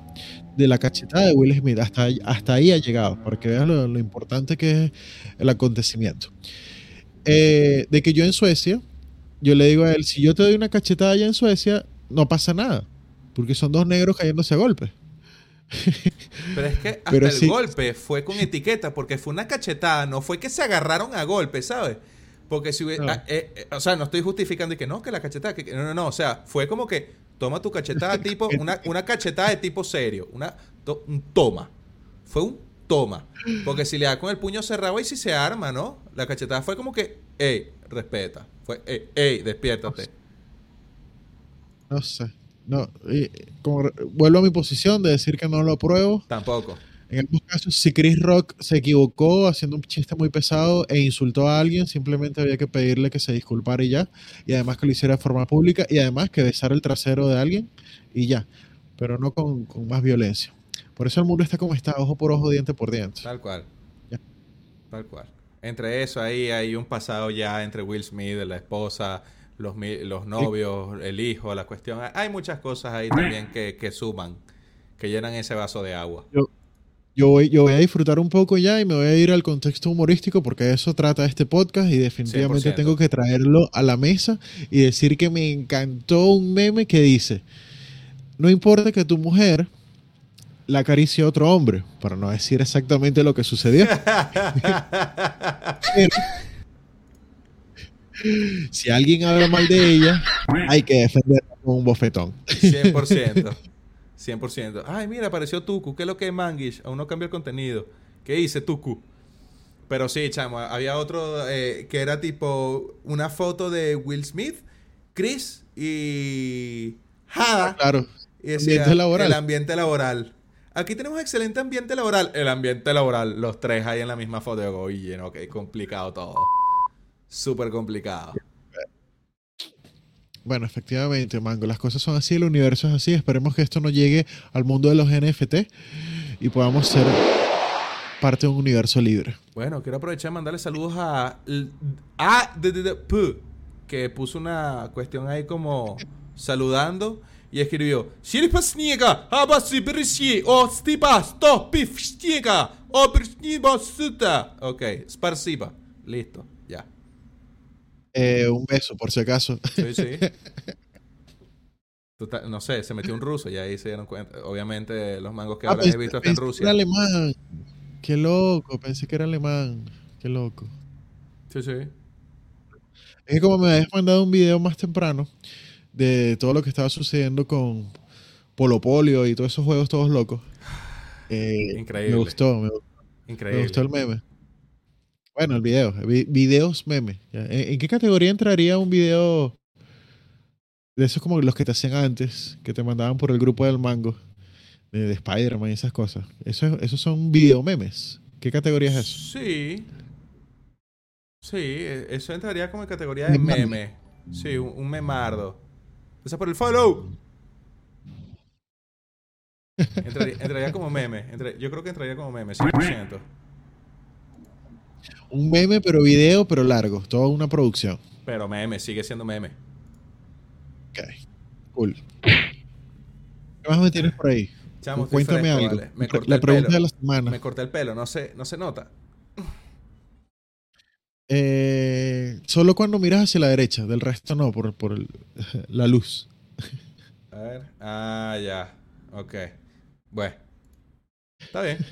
De la cachetada de Will Smith, hasta, hasta ahí ha llegado, porque vean lo, lo importante que es el acontecimiento. Eh, de que yo en Suecia, yo le digo a él, si yo te doy una cachetada allá en Suecia, no pasa nada, porque son dos negros cayéndose a golpes. Pero es que hasta Pero el sí. golpe fue con etiqueta, porque fue una cachetada, no fue que se agarraron a golpe, ¿sabes? Porque si hubiera, No. ah, eh, eh, o sea, no estoy justificando y que no, que la cachetada, que, que- no, no, no, o sea, fue como que toma tu cachetada tipo, una, una cachetada de tipo serio, una, to- un toma, fue un toma, porque si le da con el puño cerrado y si se arma, ¿no? La cachetada fue como que, ey, respeta, fue, ey, ey, despiértate. No sé. No, y, como vuelvo a mi posición de decir que no lo apruebo. Tampoco. En ambos casos, si Chris Rock se equivocó haciendo un chiste muy pesado e insultó a alguien, simplemente había que pedirle que se disculpara y ya. Y además que lo hiciera de forma pública y además que besara el trasero de alguien y ya. Pero no con, con más violencia. Por eso el mundo está como está, ojo por ojo, diente por diente. Tal cual. Ya. Tal cual. Entre eso ahí hay un pasado ya entre Will Smith, la esposa, los, los novios, el hijo, la cuestión. Hay muchas cosas ahí también que, que suman, que llenan ese vaso de agua. Yo voy, yo voy a disfrutar un poco ya y me voy a ir al contexto humorístico porque de eso trata este podcast y definitivamente 100%. tengo que traerlo a la mesa y decir que me encantó un meme que dice, no importa que tu mujer la acaricie a otro hombre, para no decir exactamente lo que sucedió. Pero, si alguien habla mal de ella, hay que defenderla con un bofetón. 100%. 100%. Ay, mira, apareció Tuku. ¿Qué es lo que es Mangish? Aún no cambió el contenido. ¿Qué dice Tuku? Pero sí, chamo, había otro eh, que era tipo una foto de Will Smith, Chris y Hada. Claro, Y decía, Ambiente laboral. El ambiente laboral. Aquí tenemos excelente ambiente laboral. El ambiente laboral. Los tres ahí en la misma foto. Oye, no, que complicado todo. Súper complicado. Bueno, efectivamente, Mango, las cosas son así, el universo es así. Esperemos que esto no llegue al mundo de los NFT y podamos ser parte de un universo libre. Bueno, quiero aprovechar y mandarle saludos a a D- D- D- P, que puso una cuestión ahí como saludando y escribió «Shiripasniega, abasibrisi, o pifstiega, o brisniba suta». Ok, sparsiba. Listo. Eh, un beso, por si acaso. Sí, sí. No sé, se metió un ruso y ahí se dieron cuenta. Obviamente los mangos que Ah, ahora he visto están en Rusia. Era alemán. Qué loco, pensé que era alemán. Qué loco. Sí, sí. Es que como me habías mandado un video más temprano de todo lo que estaba sucediendo con Polo Polio y todos esos juegos todos locos. eh, Increíble. Me gustó, me, me Increíble. gustó el meme. Bueno, el video. vi- videos meme. ¿En, qué categoría entraría un video de esos como los que te hacían antes, que te mandaban por el grupo del mango, de, de Spider-Man y esas cosas? Eso, es- esos son video memes. ¿Qué categoría es eso? Sí. Sí, e- eso entraría como en categoría de meme. Sí, un, un memardo. Gracias por el follow. Entraría, entraría como meme. Entra- yo creo que entraría como meme, 100%. Un meme, pero video, pero largo. Toda una producción. Pero meme, sigue siendo meme. Ok. Cool. ¿Qué más me tienes por ahí? Chamo, Cuéntame fresco, algo. vale. Me La- corté la el pregunta pelo. de la semana. Me corté el pelo, no se, no se nota. Eh, solo cuando miras hacia la derecha, del resto no, por, por el- la luz. A ver. Ah, ya. Ok. Bueno. Está bien.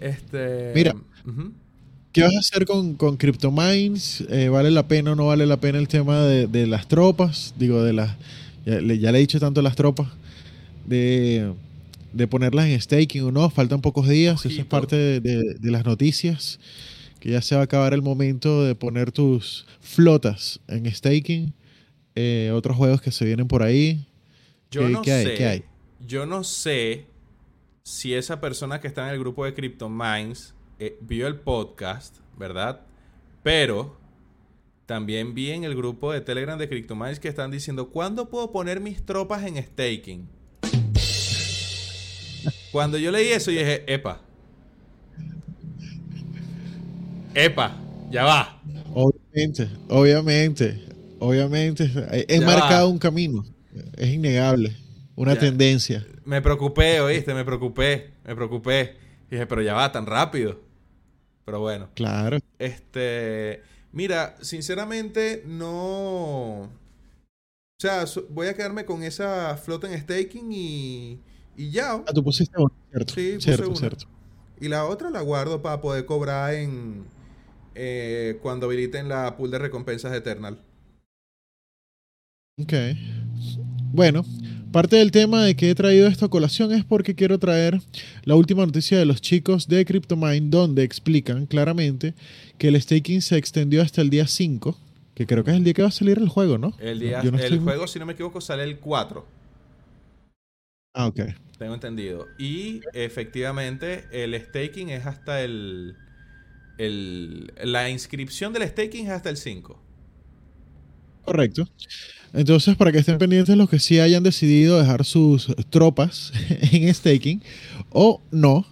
Este. Mira. ujú. ¿Qué vas a hacer con, con CryptoMines? Eh, ¿Vale la pena o no vale la pena el tema de, de las tropas? Digo, de las. Ya le, ya le he dicho tanto a las tropas. De, de ponerlas en staking o no. Faltan pocos días. Eso es Ojito. parte de, de- de las noticias. Que ya se va a acabar el momento de poner tus flotas en staking. Eh, otros juegos que se vienen por ahí. Yo ¿Qué- no qué hay? sé. ¿Qué hay? Yo no sé si esa persona que está en el grupo de CryptoMinds eh, vio el podcast, ¿verdad? Pero también vi en el grupo de Telegram de CryptoMinds que están diciendo, ¿cuándo puedo poner mis tropas en staking? Cuando yo leí eso, yo dije, epa. Epa, ya va. Obviamente, obviamente, obviamente. Ya marcado va. un camino. Es innegable. Una Ya. tendencia. Me preocupé, oíste, me preocupé, me preocupé. dije, pero ya va tan rápido. Pero bueno. Claro. Este, mira, sinceramente no, o sea, so- voy a quedarme con esa flota en staking y, y ya. Ah, tú pusiste uno, ¿cierto? Sí, puse cierto, una. cierto. Y la otra la guardo para poder cobrar en eh, cuando habiliten la pool de recompensas de Eternal. Ok. Bueno, parte del tema de que he traído esta colación es porque quiero traer la última noticia de los chicos de CryptoMine, donde explican claramente que el staking se extendió hasta el día 5, que creo que es el día que va a salir el juego, ¿no? El día, no el juego, si no me equivoco, sale el 4. Ah, ok. Tengo entendido. Y efectivamente, el staking es hasta el. el la inscripción del staking es hasta el 5. Correcto. Entonces, para que estén pendientes los que sí hayan decidido dejar sus tropas en staking o no,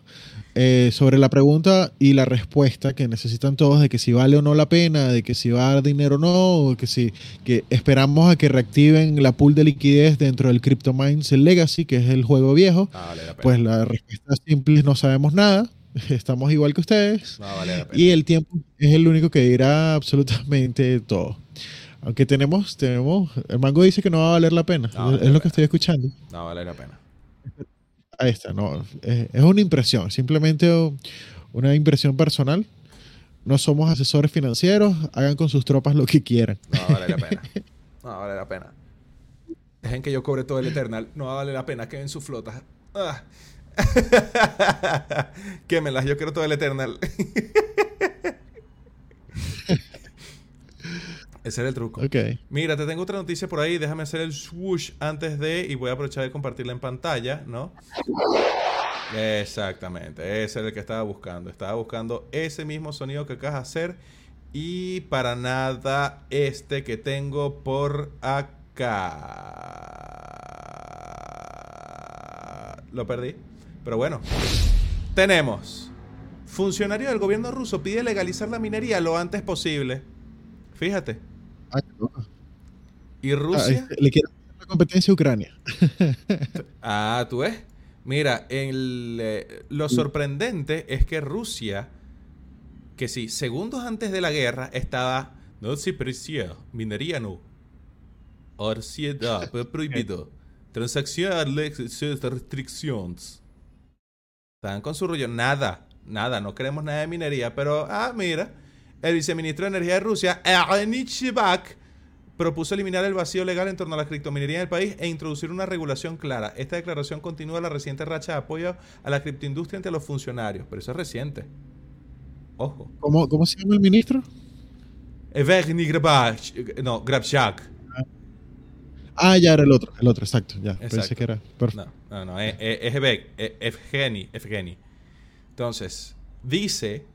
eh, sobre la pregunta y la respuesta que necesitan todos de que si vale o no la pena, de que si va a dar dinero o no, o que si que esperamos a que reactiven la pool de liquidez dentro del CryptoMines Legacy, que es el juego viejo, No vale la pena. pues la respuesta simple es no sabemos nada, estamos igual que ustedes. no vale la pena. Y el tiempo es el único que dirá absolutamente todo. Aunque tenemos, tenemos, el mango dice que no va a valer la pena. No, es lo que estoy escuchando. No vale la pena. Ahí está, no. Es, es una impresión, simplemente una impresión personal. No somos asesores financieros, hagan con sus tropas lo que quieran. No vale la pena. No vale la pena. Dejen que yo cobre todo el Eternal. No vale la pena. Queden sus flotas. Ah. Quémelas. Yo quiero todo el Eternal. Ese era el truco. Ok. Mira, te tengo otra noticia por ahí. Déjame hacer el swoosh antes de. Y voy a aprovechar de compartirla en pantalla, ¿no? Exactamente. Ese era el que estaba buscando. Estaba buscando ese mismo sonido que acabas de hacer. Y para nada este que tengo por acá. Lo perdí. Pero bueno. Tenemos. Funcionario del gobierno ruso pide legalizar la minería lo antes posible. Fíjate. ¿Y Ah, Rusia? este, le quiero hacer la competencia a Ucrania. Ah, tú ves. Mira, el, eh, lo sorprendente es que Rusia, que sí, segundos antes de la guerra, estaba. No se precia, minería no. Arciedad, prohibido. Transacciones, restricciones. Estaban con su rollo. Nada, nada, no queremos nada de minería. Pero, ah, mira, el viceministro de Energía de Rusia, Shibak, propuso eliminar el vacío legal en torno a la criptominería en el país e introducir una regulación clara. Esta declaración continúa la reciente racha de apoyo a la criptoindustria entre los funcionarios, pero eso es reciente. Ojo. ¿Cómo, ¿Cómo se llama el ministro? Evgeny Grabach, no, Grabchak. Ah, ya era el otro, el otro, exacto. Ya, Exacto. pensé que era. Perfecto. No, no, no, es, es, es Evg- e- Evgeny, Evgeny. Entonces, dice,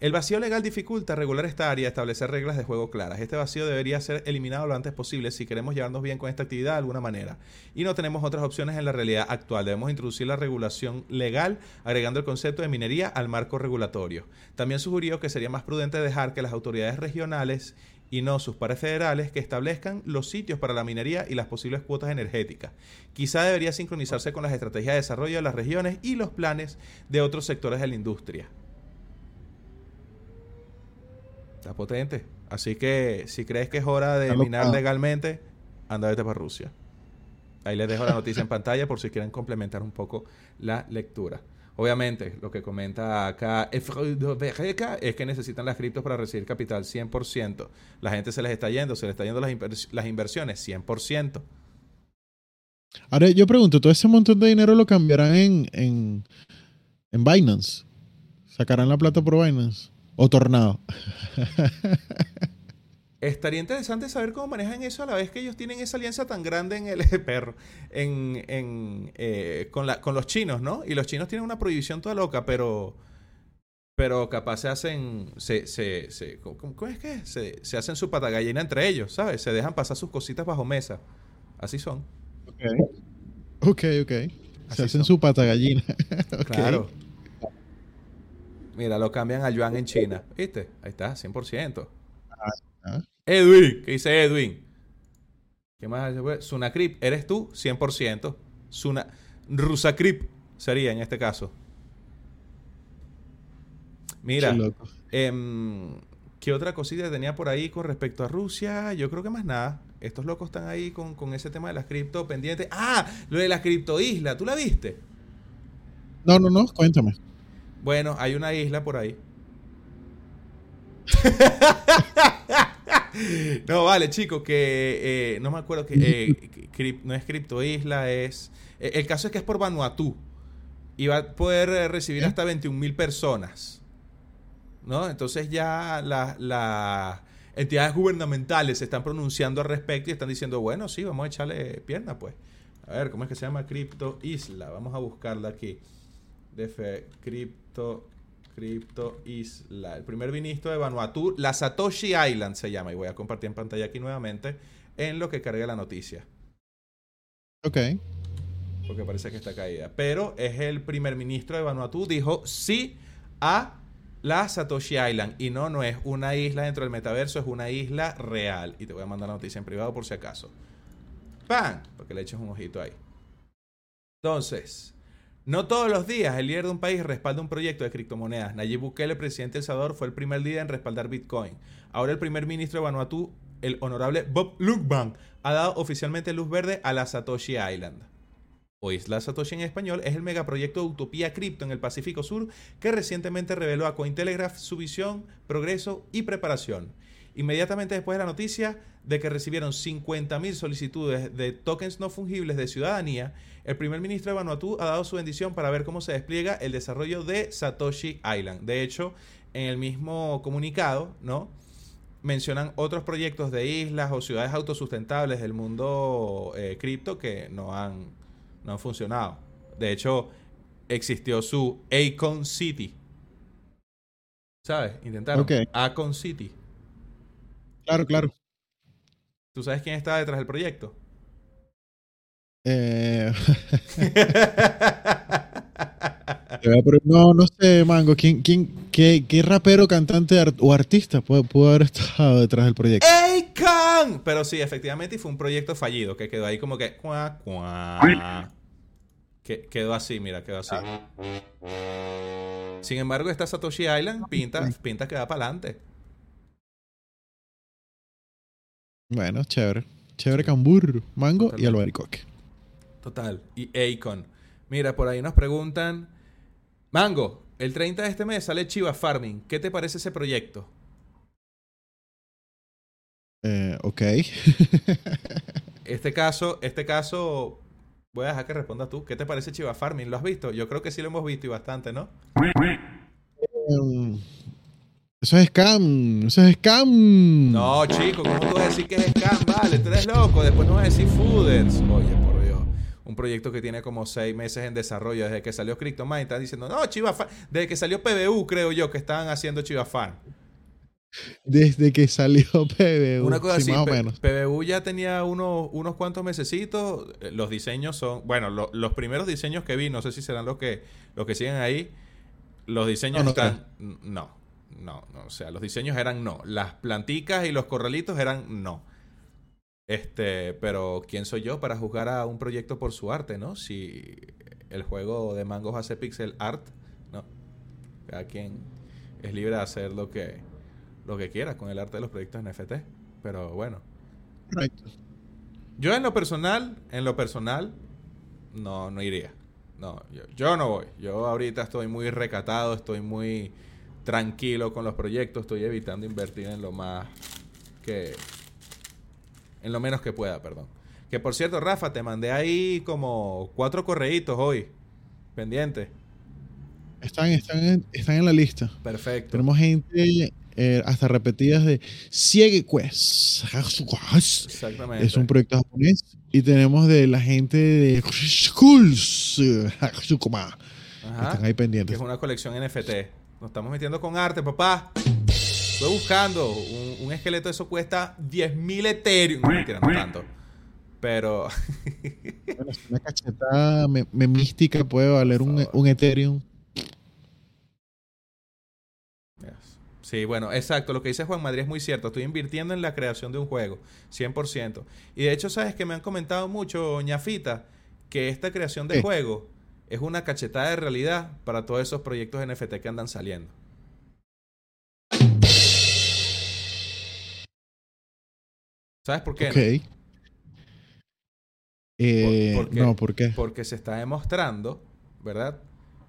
el vacío legal dificulta regular esta área y establecer reglas de juego claras. Este vacío debería ser eliminado lo antes posible si queremos llevarnos bien con esta actividad de alguna manera. Y no tenemos otras opciones en la realidad actual. Debemos introducir la regulación legal agregando el concepto de minería al marco regulatorio. También sugirió que sería más prudente dejar que las autoridades regionales y no sus pares federales que establezcan los sitios para la minería y las posibles cuotas energéticas. Quizá debería sincronizarse con las estrategias de desarrollo de las regiones y los planes de otros sectores de la industria. Está potente. Así que si crees que es hora de minar legalmente, anda vete para Rusia. Ahí les dejo la noticia en pantalla por si quieren complementar un poco la lectura. Obviamente, lo que comenta acá es que necesitan las criptos para recibir capital 100%. La gente se les está yendo, se les está yendo las, invers- las inversiones 100%. Ahora yo pregunto, ¿todo ese montón de dinero lo cambiarán en, en, en Binance? ¿Sacarán la plata por Binance? ¿O Tornado? Estaría interesante saber cómo manejan eso a la vez que ellos tienen esa alianza tan grande en el perro, en, en, eh, con, la, con los chinos, ¿no? Y los chinos tienen una prohibición toda loca, pero, pero capaz se hacen, se, se, se ¿cómo, es que? Se, se hacen su patagallina entre ellos, ¿sabes? Se dejan pasar sus cositas bajo mesa. Así son. Ok, ok. Así Se hacen son. su pata gallina. Ok. Claro. Mira, lo cambian a yuan en China. ¿Viste? Ahí está, 100%. ah. Edwin, ¿qué dice Edwin? ¿Qué más? Sunacrip, ¿eres tú? 100%. Suna... Rusacrip sería en este caso. Mira, em, ¿qué otra cosita tenía por ahí con respecto a Rusia? Yo creo que más nada. Estos locos están ahí con, con ese tema de las cripto pendientes. Ah, lo de la cripto isla, ¿tú la viste? No, no, no, cuéntame. Bueno, hay una isla por ahí. no, vale, chicos, que eh, no me acuerdo que eh, crip- no es cripto isla, es... eh, el caso es que es por Vanuatu. Y va a poder recibir hasta 21 mil personas. ¿No? Entonces ya las entidades gubernamentales se están pronunciando al respecto y están diciendo, bueno, sí, vamos a echarle pierna, pues. A ver, ¿cómo es que se llama Cripto Isla? Vamos a buscarla aquí. DF Crypto Crypto Isla. El primer ministro de Vanuatu, la Satoshi Island se llama. Y voy a compartir en pantalla aquí nuevamente en lo que cargue la noticia. Ok. porque parece que está caída. Pero es el primer ministro de Vanuatu, dijo sí a la Satoshi Island. Y no, no es una isla dentro del metaverso, es una isla real. Y te voy a mandar la noticia en privado por si acaso. ¡Pam! Porque le eches un ojito ahí. Entonces, no todos los días el líder de un país respalda un proyecto de criptomonedas. Nayib Bukele, presidente de El Salvador, fue el primer líder en respaldar Bitcoin. Ahora el primer ministro de Vanuatu, el honorable Bob Lukban, ha dado oficialmente luz verde a la Satoshi Island. O Isla Satoshi en español es el megaproyecto de Utopía Cripto en el Pacífico Sur que recientemente reveló a Cointelegraph su visión, progreso y preparación. Inmediatamente después de la noticia de que recibieron 50.000 solicitudes de tokens no fungibles de ciudadanía, el primer ministro de Vanuatu ha dado su bendición para ver cómo se despliega el desarrollo de Satoshi Island. De hecho, en el mismo comunicado, ¿no? Mencionan otros proyectos de islas o ciudades autosustentables del mundo eh, cripto que no han, no han funcionado. De hecho, existió su Acon City. ¿Sabes? Intentaron. Acon City. Claro, claro. ¿Tú sabes quién está detrás del proyecto? Eh, no, no sé, Mango. ¿Quién, quién, qué, qué rapero, cantante o artista pudo, pudo haber estado detrás del proyecto? ¡Acon! Pero sí, efectivamente, y fue un proyecto fallido que quedó ahí como que. cuá, cuá. Que, quedó así, mira, quedó así. Sin embargo, esta Satoshi Island pinta, pinta que va para adelante. Bueno, chévere. Chévere Cambur, Mango y Albaricoque. Total. Y Acon. Mira, por ahí nos preguntan. Mango, el 30 de este mes sale Chiva Farming. ¿Qué te parece ese proyecto? Eh, ok. Este caso, este caso, voy a dejar que respondas tú. ¿Qué te parece Chiva Farming? ¿Lo has visto? Yo creo que sí lo hemos visto y bastante, ¿no? Em, eso es scam. Eso es scam. No, chico, ¿cómo tú vas a decir que es scam? Vale, tú eres loco. Después no vas a decir Fooders. Oye, por Dios. Un proyecto que tiene como seis meses en desarrollo. Desde que salió CryptoMine, están diciendo, no, Chiva Farm. Desde que salió PBU, creo yo, que estaban haciendo Chiva Farm. Desde que salió PBU. Una cosa sí, así, más o menos. PBU ya tenía unos, unos cuantos mesecitos. Eh, Los diseños son, bueno, lo- los primeros diseños que vi, no sé si serán los que, los que siguen ahí. Los diseños No, no están, no, no, no, o sea, los diseños eran no. Las planticas y los corralitos eran no. Este, pero ¿quién soy yo para juzgar a un proyecto por su arte, no? Si el juego de mangos hace pixel art, no. Cada quien es libre de hacer lo que, lo que quiera con el arte de los proyectos NFT. Pero bueno. Yo en lo personal, en lo personal, no, no iría. No, yo, yo no voy. Yo ahorita estoy muy recatado, estoy muy tranquilo con los proyectos, estoy evitando invertir en lo más que... En lo menos que pueda, perdón. Que por cierto, Rafa, te mandé ahí como cuatro correitos hoy. Pendiente. Están, están, en, están en la lista. Perfecto. Tenemos gente eh, hasta repetidas de Siege Quest. Exactamente. Es un proyecto japonés. Y tenemos de la gente de Schools. Están ahí que pendientes. es una colección NFT. Nos estamos metiendo con arte, papá. Estoy buscando un, un esqueleto, eso cuesta 10.000 Ethereum. No, mentira, no tanto. Pero, Bueno, una cachetada me- memística puede valer un, un Ethereum. sí, bueno, exacto. Lo que dice Juan Madrid es muy cierto. Estoy invirtiendo en la creación de un juego, 100%. Y de hecho, ¿sabes que me han comentado mucho, ñafita? Que esta creación de ¿Qué? juego es una cachetada de realidad para todos esos proyectos NFT que andan saliendo. ¿Sabes por qué? Ok. Eh, ¿Por- por qué? no, ¿por qué? Porque se está demostrando, ¿verdad?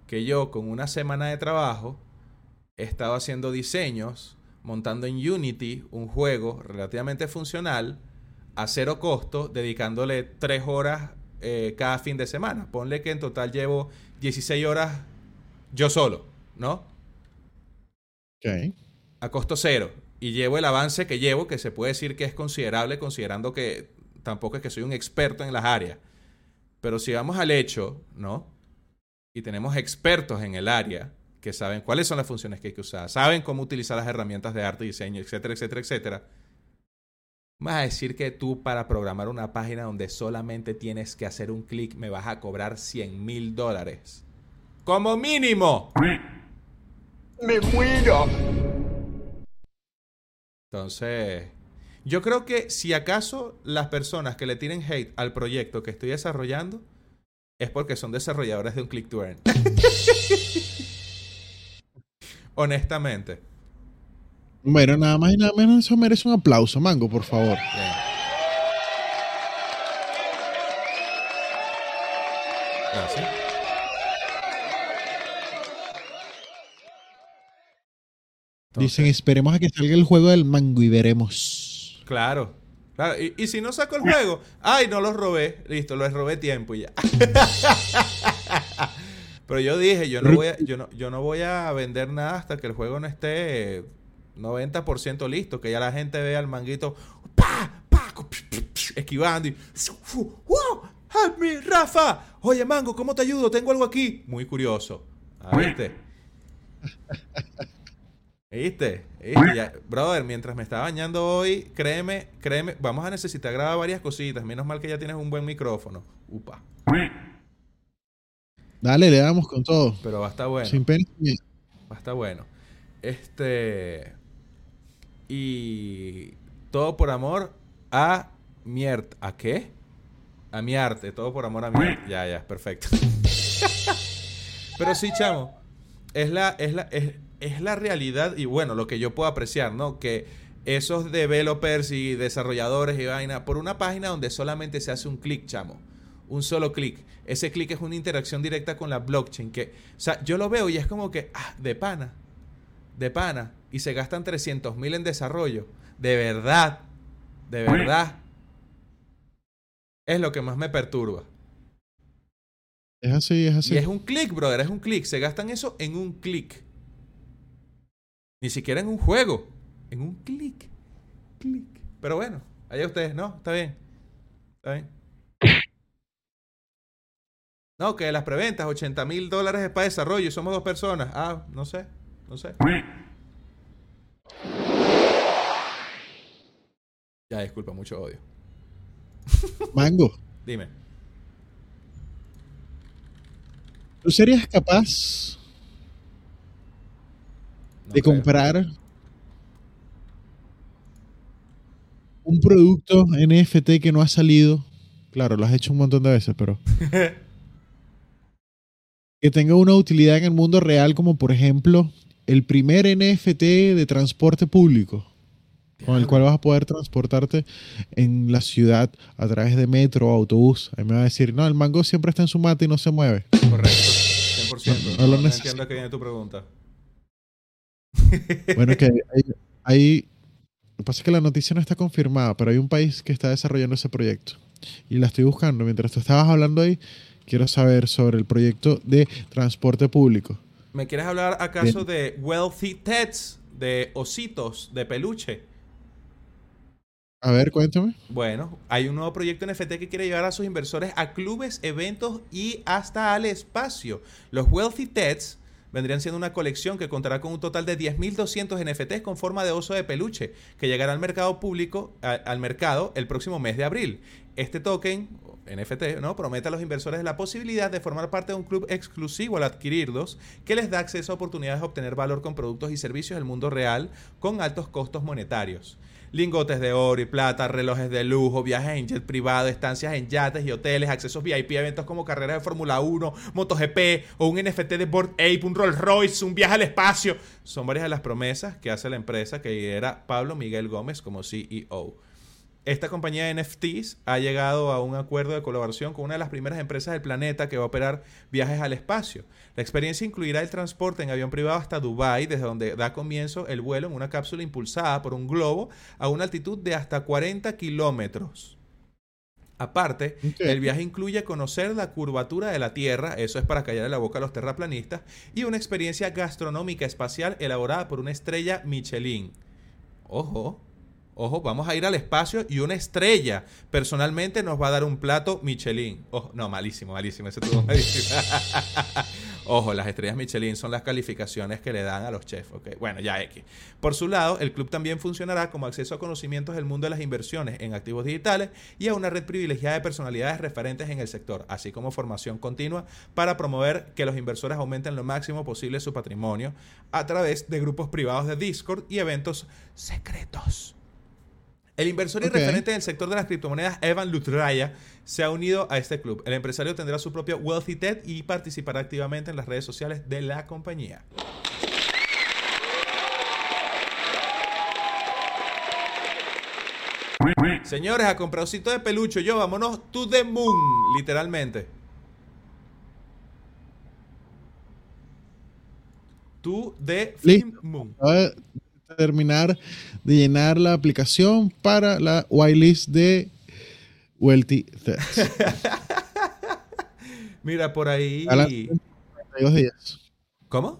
Que yo con una semana de trabajo he estado haciendo diseños, montando en Unity un juego relativamente funcional a cero costo, dedicándole tres horas eh, cada fin de semana. Ponle que en total llevo 16 horas yo solo, ¿no? Ok. a costo cero y llevo el avance que llevo, que se puede decir que es considerable, considerando que tampoco es que soy un experto en las áreas. Pero si vamos al hecho, ¿no? Y tenemos expertos en el área que saben cuáles son las funciones que hay que usar, saben cómo utilizar las herramientas de arte y diseño, etcétera, etcétera, etcétera. Vas a decir que tú para programar una página donde solamente tienes que hacer un clic me vas a cobrar 100 mil dólares. Como mínimo. Me muero. Entonces, yo creo que si acaso las personas que le tienen hate al proyecto que estoy desarrollando es porque son desarrolladores de un click to earn. Honestamente. Bueno, nada más y nada menos eso merece un aplauso, Mango, por favor. Bien. Gracias. Dicen, esperemos a que salga el juego del Mango y veremos. Claro. claro. Y, y si no saco el juego, ay, no los robé. Listo, los robé tiempo y ya. Pero yo dije, yo no voy a, yo no, yo no voy a vender nada hasta que el juego no esté 90% listo, que ya la gente vea al manguito ¡pa! ¡pa! esquivando y ¡wow! ¡Help me, Rafa! Oye, Mango, ¿cómo te ayudo? Tengo algo aquí. Muy curioso. Ah, ¿Viste? ¿Viste? ¿Viste? Ya- brother, mientras me estaba bañando hoy, créeme, créeme, vamos a necesitar grabar varias cositas. Menos mal que ya tienes un buen micrófono. Upa. Dale, le damos con todo. Pero va a estar bueno. Sin pena. Va a estar bueno. Este. Y. Todo por amor a mi arte. ¿A qué? A mi arte. Todo por amor a mi arte. Ya, ya, perfecto. Pero sí, chamo. Es la, es la, es, es la realidad y bueno, lo que yo puedo apreciar, ¿no? Que esos developers y desarrolladores y vaina, por una página donde solamente se hace un clic, chamo. Un solo clic. Ese clic es una interacción directa con la blockchain. Que, o sea, yo lo veo y es como que, ah, de pana. De pana. Y se gastan 300 mil en desarrollo. De verdad. De verdad. Es lo que más me perturba. Es así, es así. Y es un clic, brother, es un clic. Se gastan eso en un clic. Ni siquiera en un juego. En un clic. Clic. Pero bueno, allá ustedes, ¿no? Está bien. Está bien. No, que las preventas, 80 mil dólares es para desarrollo y somos dos personas. Ah, no sé, no sé. Ya, disculpa, mucho odio. Mango, Dime. ¿tú serías capaz No de creo. comprar un producto NFT que no ha salido? Claro, lo has hecho un montón de veces, pero que tenga una utilidad en el mundo real, como por ejemplo el primer NFT de transporte público, con el cual vas a poder transportarte en la ciudad a través de metro o autobús. Ahí me va a decir, no, el mango siempre está en su mata y no se mueve. Correcto. 100%. No No, entiendo que viene tu pregunta. Bueno, que hay, hay- Lo que pasa es que la noticia no está confirmada, pero hay un país que está desarrollando ese proyecto. Y la estoy buscando. Mientras tú estabas hablando ahí, quiero saber sobre el proyecto de transporte público. ¿Me quieres hablar acaso de Wealthy Pets? De ositos, de peluche. A ver, cuéntame. Bueno, hay un nuevo proyecto NFT que quiere llevar a sus inversores a clubes, eventos y hasta al espacio. Los Wealthy Teds vendrían siendo una colección que contará con un total de 10.200 NFTs con forma de oso de peluche, que llegará al mercado público, a- al mercado el próximo mes de abril. Este token, NFT, ¿no? promete a los inversores la posibilidad de formar parte de un club exclusivo al adquirirlos, que les da acceso a oportunidades de obtener valor con productos y servicios del mundo real con altos costos monetarios. Lingotes de oro y plata, relojes de lujo, viajes en jet privado, estancias en yates y hoteles, accesos VIP a eventos como carreras de Fórmula 1, MotoGP o un NFT de Board Ape, un Rolls Royce, un viaje al espacio. Son varias de las promesas que hace la empresa que lidera Pablo Miguel Gómez como CEO. Esta compañía de NFTs ha llegado a un acuerdo de colaboración con una de las primeras empresas del planeta que va a operar viajes al espacio. La experiencia incluirá el transporte en avión privado hasta Dubái, desde donde da comienzo el vuelo en una cápsula impulsada por un globo a una altitud de hasta 40 kilómetros. Aparte, el viaje incluye conocer la curvatura de la Tierra, eso es para callar la boca a los terraplanistas, y una experiencia gastronómica espacial elaborada por una estrella Michelin. Ojo, ojo, vamos a ir al espacio y una estrella personalmente nos va a dar un plato Michelin. Ojo, no, malísimo, malísimo, ese estuvo malísimo. Ojo, las estrellas Michelin son las calificaciones que le dan a los chefs. ok. Bueno, ya X. Por su lado, el club también funcionará como acceso a conocimientos del mundo de las inversiones en activos digitales y a una red privilegiada de personalidades referentes en el sector, así como formación continua para promover que los inversores aumenten lo máximo posible su patrimonio a través de grupos privados de Discord y eventos secretos. El inversor y referente en el sector de las criptomonedas, Evan Lutraya, se ha unido a este club. El empresario tendrá su propio Wealthy TED y participará activamente en las redes sociales de la compañía. Señores, a comprar osito de peluche, yo vámonos to the moon, literalmente. To the fucking moon. Terminar de llenar la aplicación para la whitelist de Wealthy Threads. Mira, por ahí. Faltan 32 días. ¿Cómo?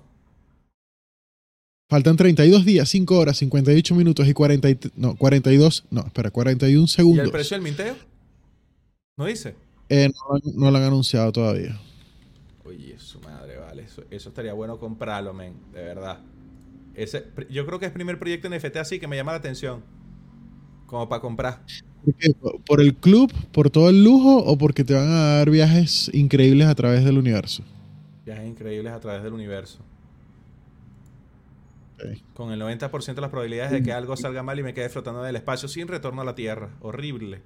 Faltan 32 días, 5 horas, 58 minutos y 40, y- no, 42, no, espera, 41 ¿Y segundos. el precio del minteo? ¿No dice? Eh, no, lo han- no lo han anunciado todavía. Oye, su madre, vale. Eso, eso estaría bueno comprarlo, men. De verdad. Ese, yo creo que es el primer proyecto en NFT así que me llama la atención. Como para comprar. ¿Por qué? ¿Por el club? ¿Por todo el lujo? ¿O porque te van a dar viajes increíbles a través del universo? Viajes increíbles a través del universo. Con el 90% de las probabilidades de que algo salga mal y me quede flotando en el espacio sin retorno a la Tierra. Horrible.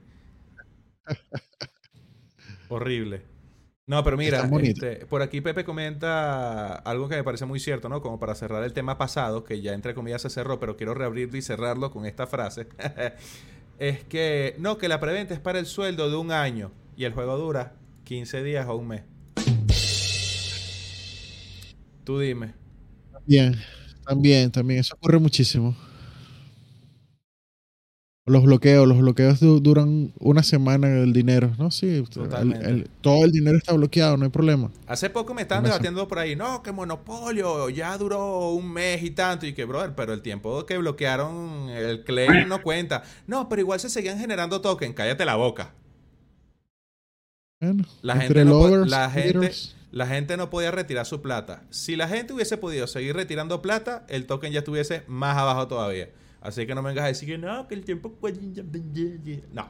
Horrible. No, pero mira, este, por aquí Pepe comenta algo que me parece muy cierto, ¿no? Como para cerrar el tema pasado, que ya entre comillas se cerró, pero quiero reabrirlo y cerrarlo con esta frase. es que, no, que la preventa es para el sueldo de un año y el juego dura 15 días o un mes. Tú dime. Bien, también, también, eso ocurre muchísimo. Los bloqueos, los bloqueos du- duran una semana el dinero, ¿no? Sí, el- Totalmente. el- todo el dinero está bloqueado, no hay problema. Hace poco me estaban debatiendo por ahí, no, que Monopolio ya duró un mes y tanto, y que, brother, pero el tiempo que bloquearon el claim no cuenta. No, pero igual se seguían generando tokens, cállate la boca. Bueno, La entre gente, no po- lovers, la, gente, haters, la gente no podía retirar su plata. Si la gente hubiese podido seguir retirando plata, el token ya estuviese más abajo todavía. Así que no me vengas a decir que no, que el tiempo... No.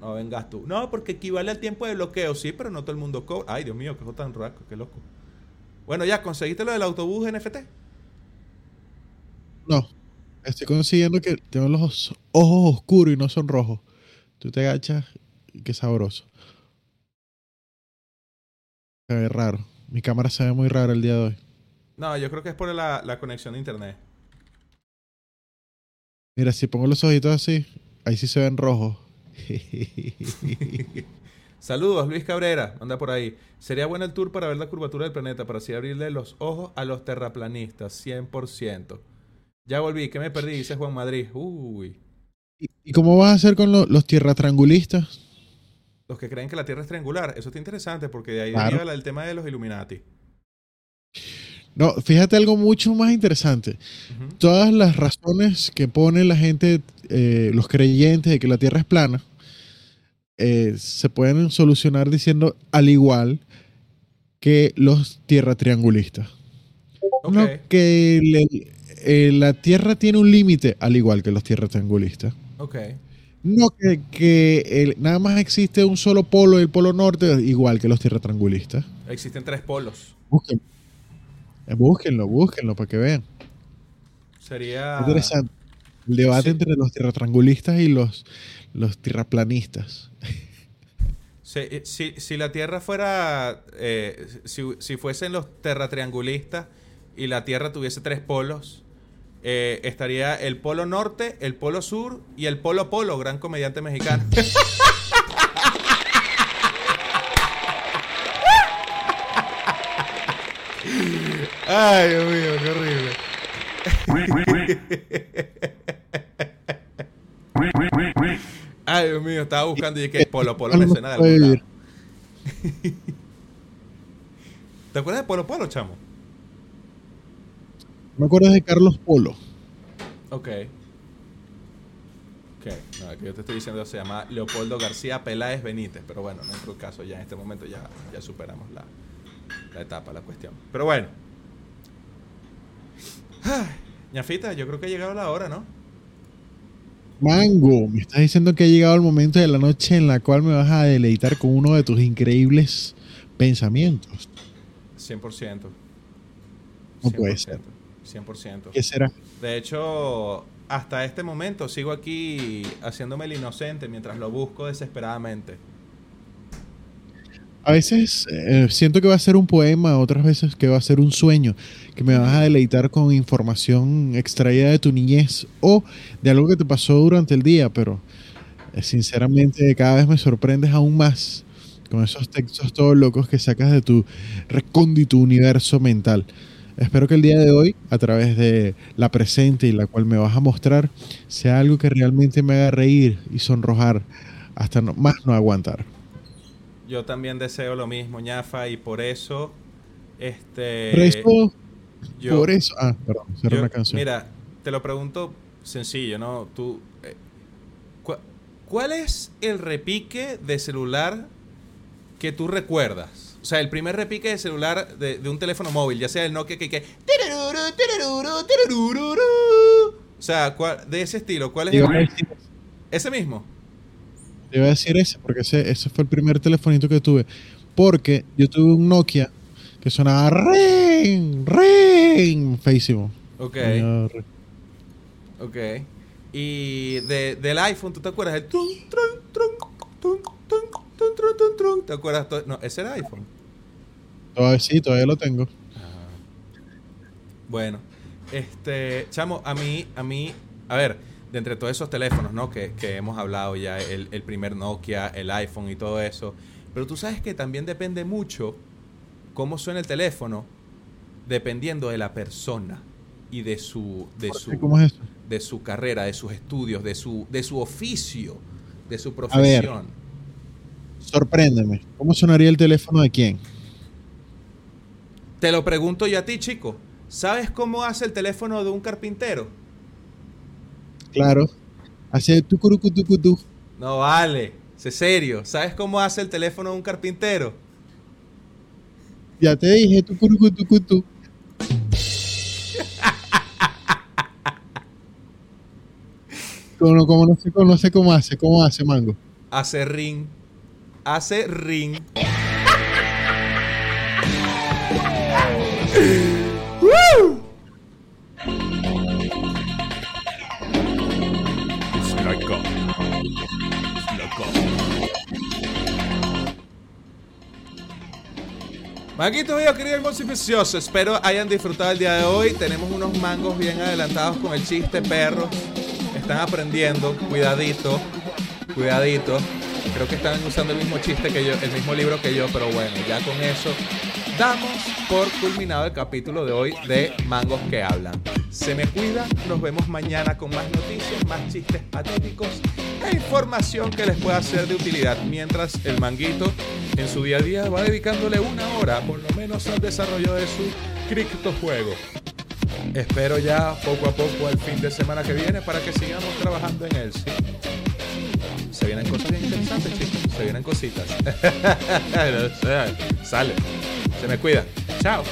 No vengas tú. No, porque equivale al tiempo de bloqueo. Sí, pero no todo el mundo cobra. Ay, Dios mío, qué tan raro, qué loco. Bueno, ya, ¿conseguiste lo del autobús NFT? No, estoy consiguiendo que tengo los ojos oscuros y no son rojos. Tú te agachas y qué sabroso. Se ve raro. Mi cámara se ve muy rara el día de hoy. No, yo creo que es por la, la conexión de internet. Mira, si pongo los ojitos así, ahí sí se ven rojos. Saludos, Luis Cabrera, anda por ahí. Sería bueno el tour para ver la curvatura del planeta, para así abrirle los ojos a los terraplanistas, 100%. Ya volví, ¿qué me perdí? Dice Juan Madrid. Uy, ¿Y y cómo vas a hacer con lo- los tierratrangulistas? los que creen que la Tierra es triangular. Eso está interesante porque de ahí Claro. deriva el tema de los Illuminati. No, fíjate algo mucho más interesante. Todas las razones que pone la gente, eh, los creyentes de que la Tierra es plana, eh, se pueden solucionar diciendo al igual que los tierratriangulistas. Ok. No, que le- eh, la Tierra tiene un límite al igual que los tierratriangulistas. Ok. No, que, que el- nada más existe un solo polo, el polo norte, igual que los tierratrangulistas. Existen tres polos. Búsquenlo, búsquenlo para que vean. Sería. Interesante. El debate Sí. entre los tierratrangulistas y los, los tierraplanistas. Si, si- si la Tierra fuera. eh, si, si fuesen los terratriangulistas y la Tierra tuviese tres polos, eh, estaría el polo norte, el polo sur y el polo polo, gran comediante mexicano. Ay, Dios mío, qué horrible. Ay, Dios mío, estaba buscando y dije, Polo Polo me suena de algún lado. ¿Te acuerdas de Polo Polo, chamo? Me acuerdo de Carlos Polo. Ok. Ok, no, que yo te estoy diciendo se llama Leopoldo García Peláez Benítez, pero bueno, no es caso, ya en este momento ya, ya superamos la, la etapa, la cuestión. Pero bueno. Ñafita, yo creo que ha llegado la hora, ¿no? Mango, me estás diciendo que ha llegado el momento de la noche en la cual me vas a deleitar con uno de tus increíbles pensamientos. 100%. No puede ser. 100%. ¿Qué será? De hecho, hasta este momento sigo aquí haciéndome el inocente mientras lo busco desesperadamente. A veces eh, siento que va a ser un poema, otras veces que va a ser un sueño, que me vas a deleitar con información extraída de tu niñez o de algo que te pasó durante el día, pero eh, sinceramente cada vez me sorprendes aún más con esos textos todos locos que sacas de tu recóndito universo mental. Espero que el día de hoy, a través de la presente y la cual me vas a mostrar, sea algo que realmente me haga reír y sonrojar hasta no- más no aguantar. Yo también deseo lo mismo, ñafa, y por eso, este... Por eso, yo- por eso. Ah, perdón, yo- una canción. Mira, te lo pregunto sencillo, ¿no? Tú, eh, ¿cu- ¿Cuál es el repique de celular que tú recuerdas? O sea, el primer repique de celular de, de un teléfono móvil, ya sea el Nokia que... que o sea, ¿cuál- de ese estilo, ¿cuál es el- ese mismo? Te iba a decir ese, porque ese, ese fue el primer telefonito que tuve. Porque yo tuve un Nokia que sonaba ring, ring, feísimo. Ok, ok. Y de, del iPhone, ¿tú te acuerdas? El trun, trun, trun. ¿Te acuerdas? No, ese era iPhone. Todavía sí, todavía lo tengo. Bueno, este, chamo, a mí, a mí, a ver, de entre todos esos teléfonos, ¿no? Que, que hemos hablado ya, el, el primer Nokia, el iPhone y todo eso. Pero tú sabes que también depende mucho cómo suena el teléfono, dependiendo de la persona y de su, de su, de su carrera, de sus estudios, de su, de su oficio, de su ver. profesión. Sorpréndeme. ¿Cómo sonaría el teléfono de quién? Te lo pregunto yo a ti, chico. ¿Sabes cómo hace el teléfono de un carpintero? Claro. Hace tucurucutucutú. No vale, sé serio. ¿Sabes cómo hace el teléfono de un carpintero? Ya te dije tucurucutucutú. Como, como no sé, no sé cómo hace, cómo hace Mango. Hace ring. Hace ring. Maquito mío, querido hermoso y precioso, espero hayan disfrutado el día de hoy. Tenemos unos mangos bien adelantados con el chiste, perros. Están aprendiendo, cuidadito, cuidadito. Creo que están usando el mismo chiste que yo, el mismo libro que yo, pero bueno, ya con eso damos por culminado el capítulo de hoy de Mangos que hablan. Se me cuida, nos vemos mañana con más noticias, más chistes patéticos e información que les pueda ser de utilidad. Mientras el manguito en su día a día va dedicándole una hora por lo menos al desarrollo de su criptojuego. Espero ya poco a poco al fin de semana que viene para que sigamos trabajando en él. Se vienen cosas bien interesantes, chicos. Se vienen cositas. Sale. Se me cuida. Chao.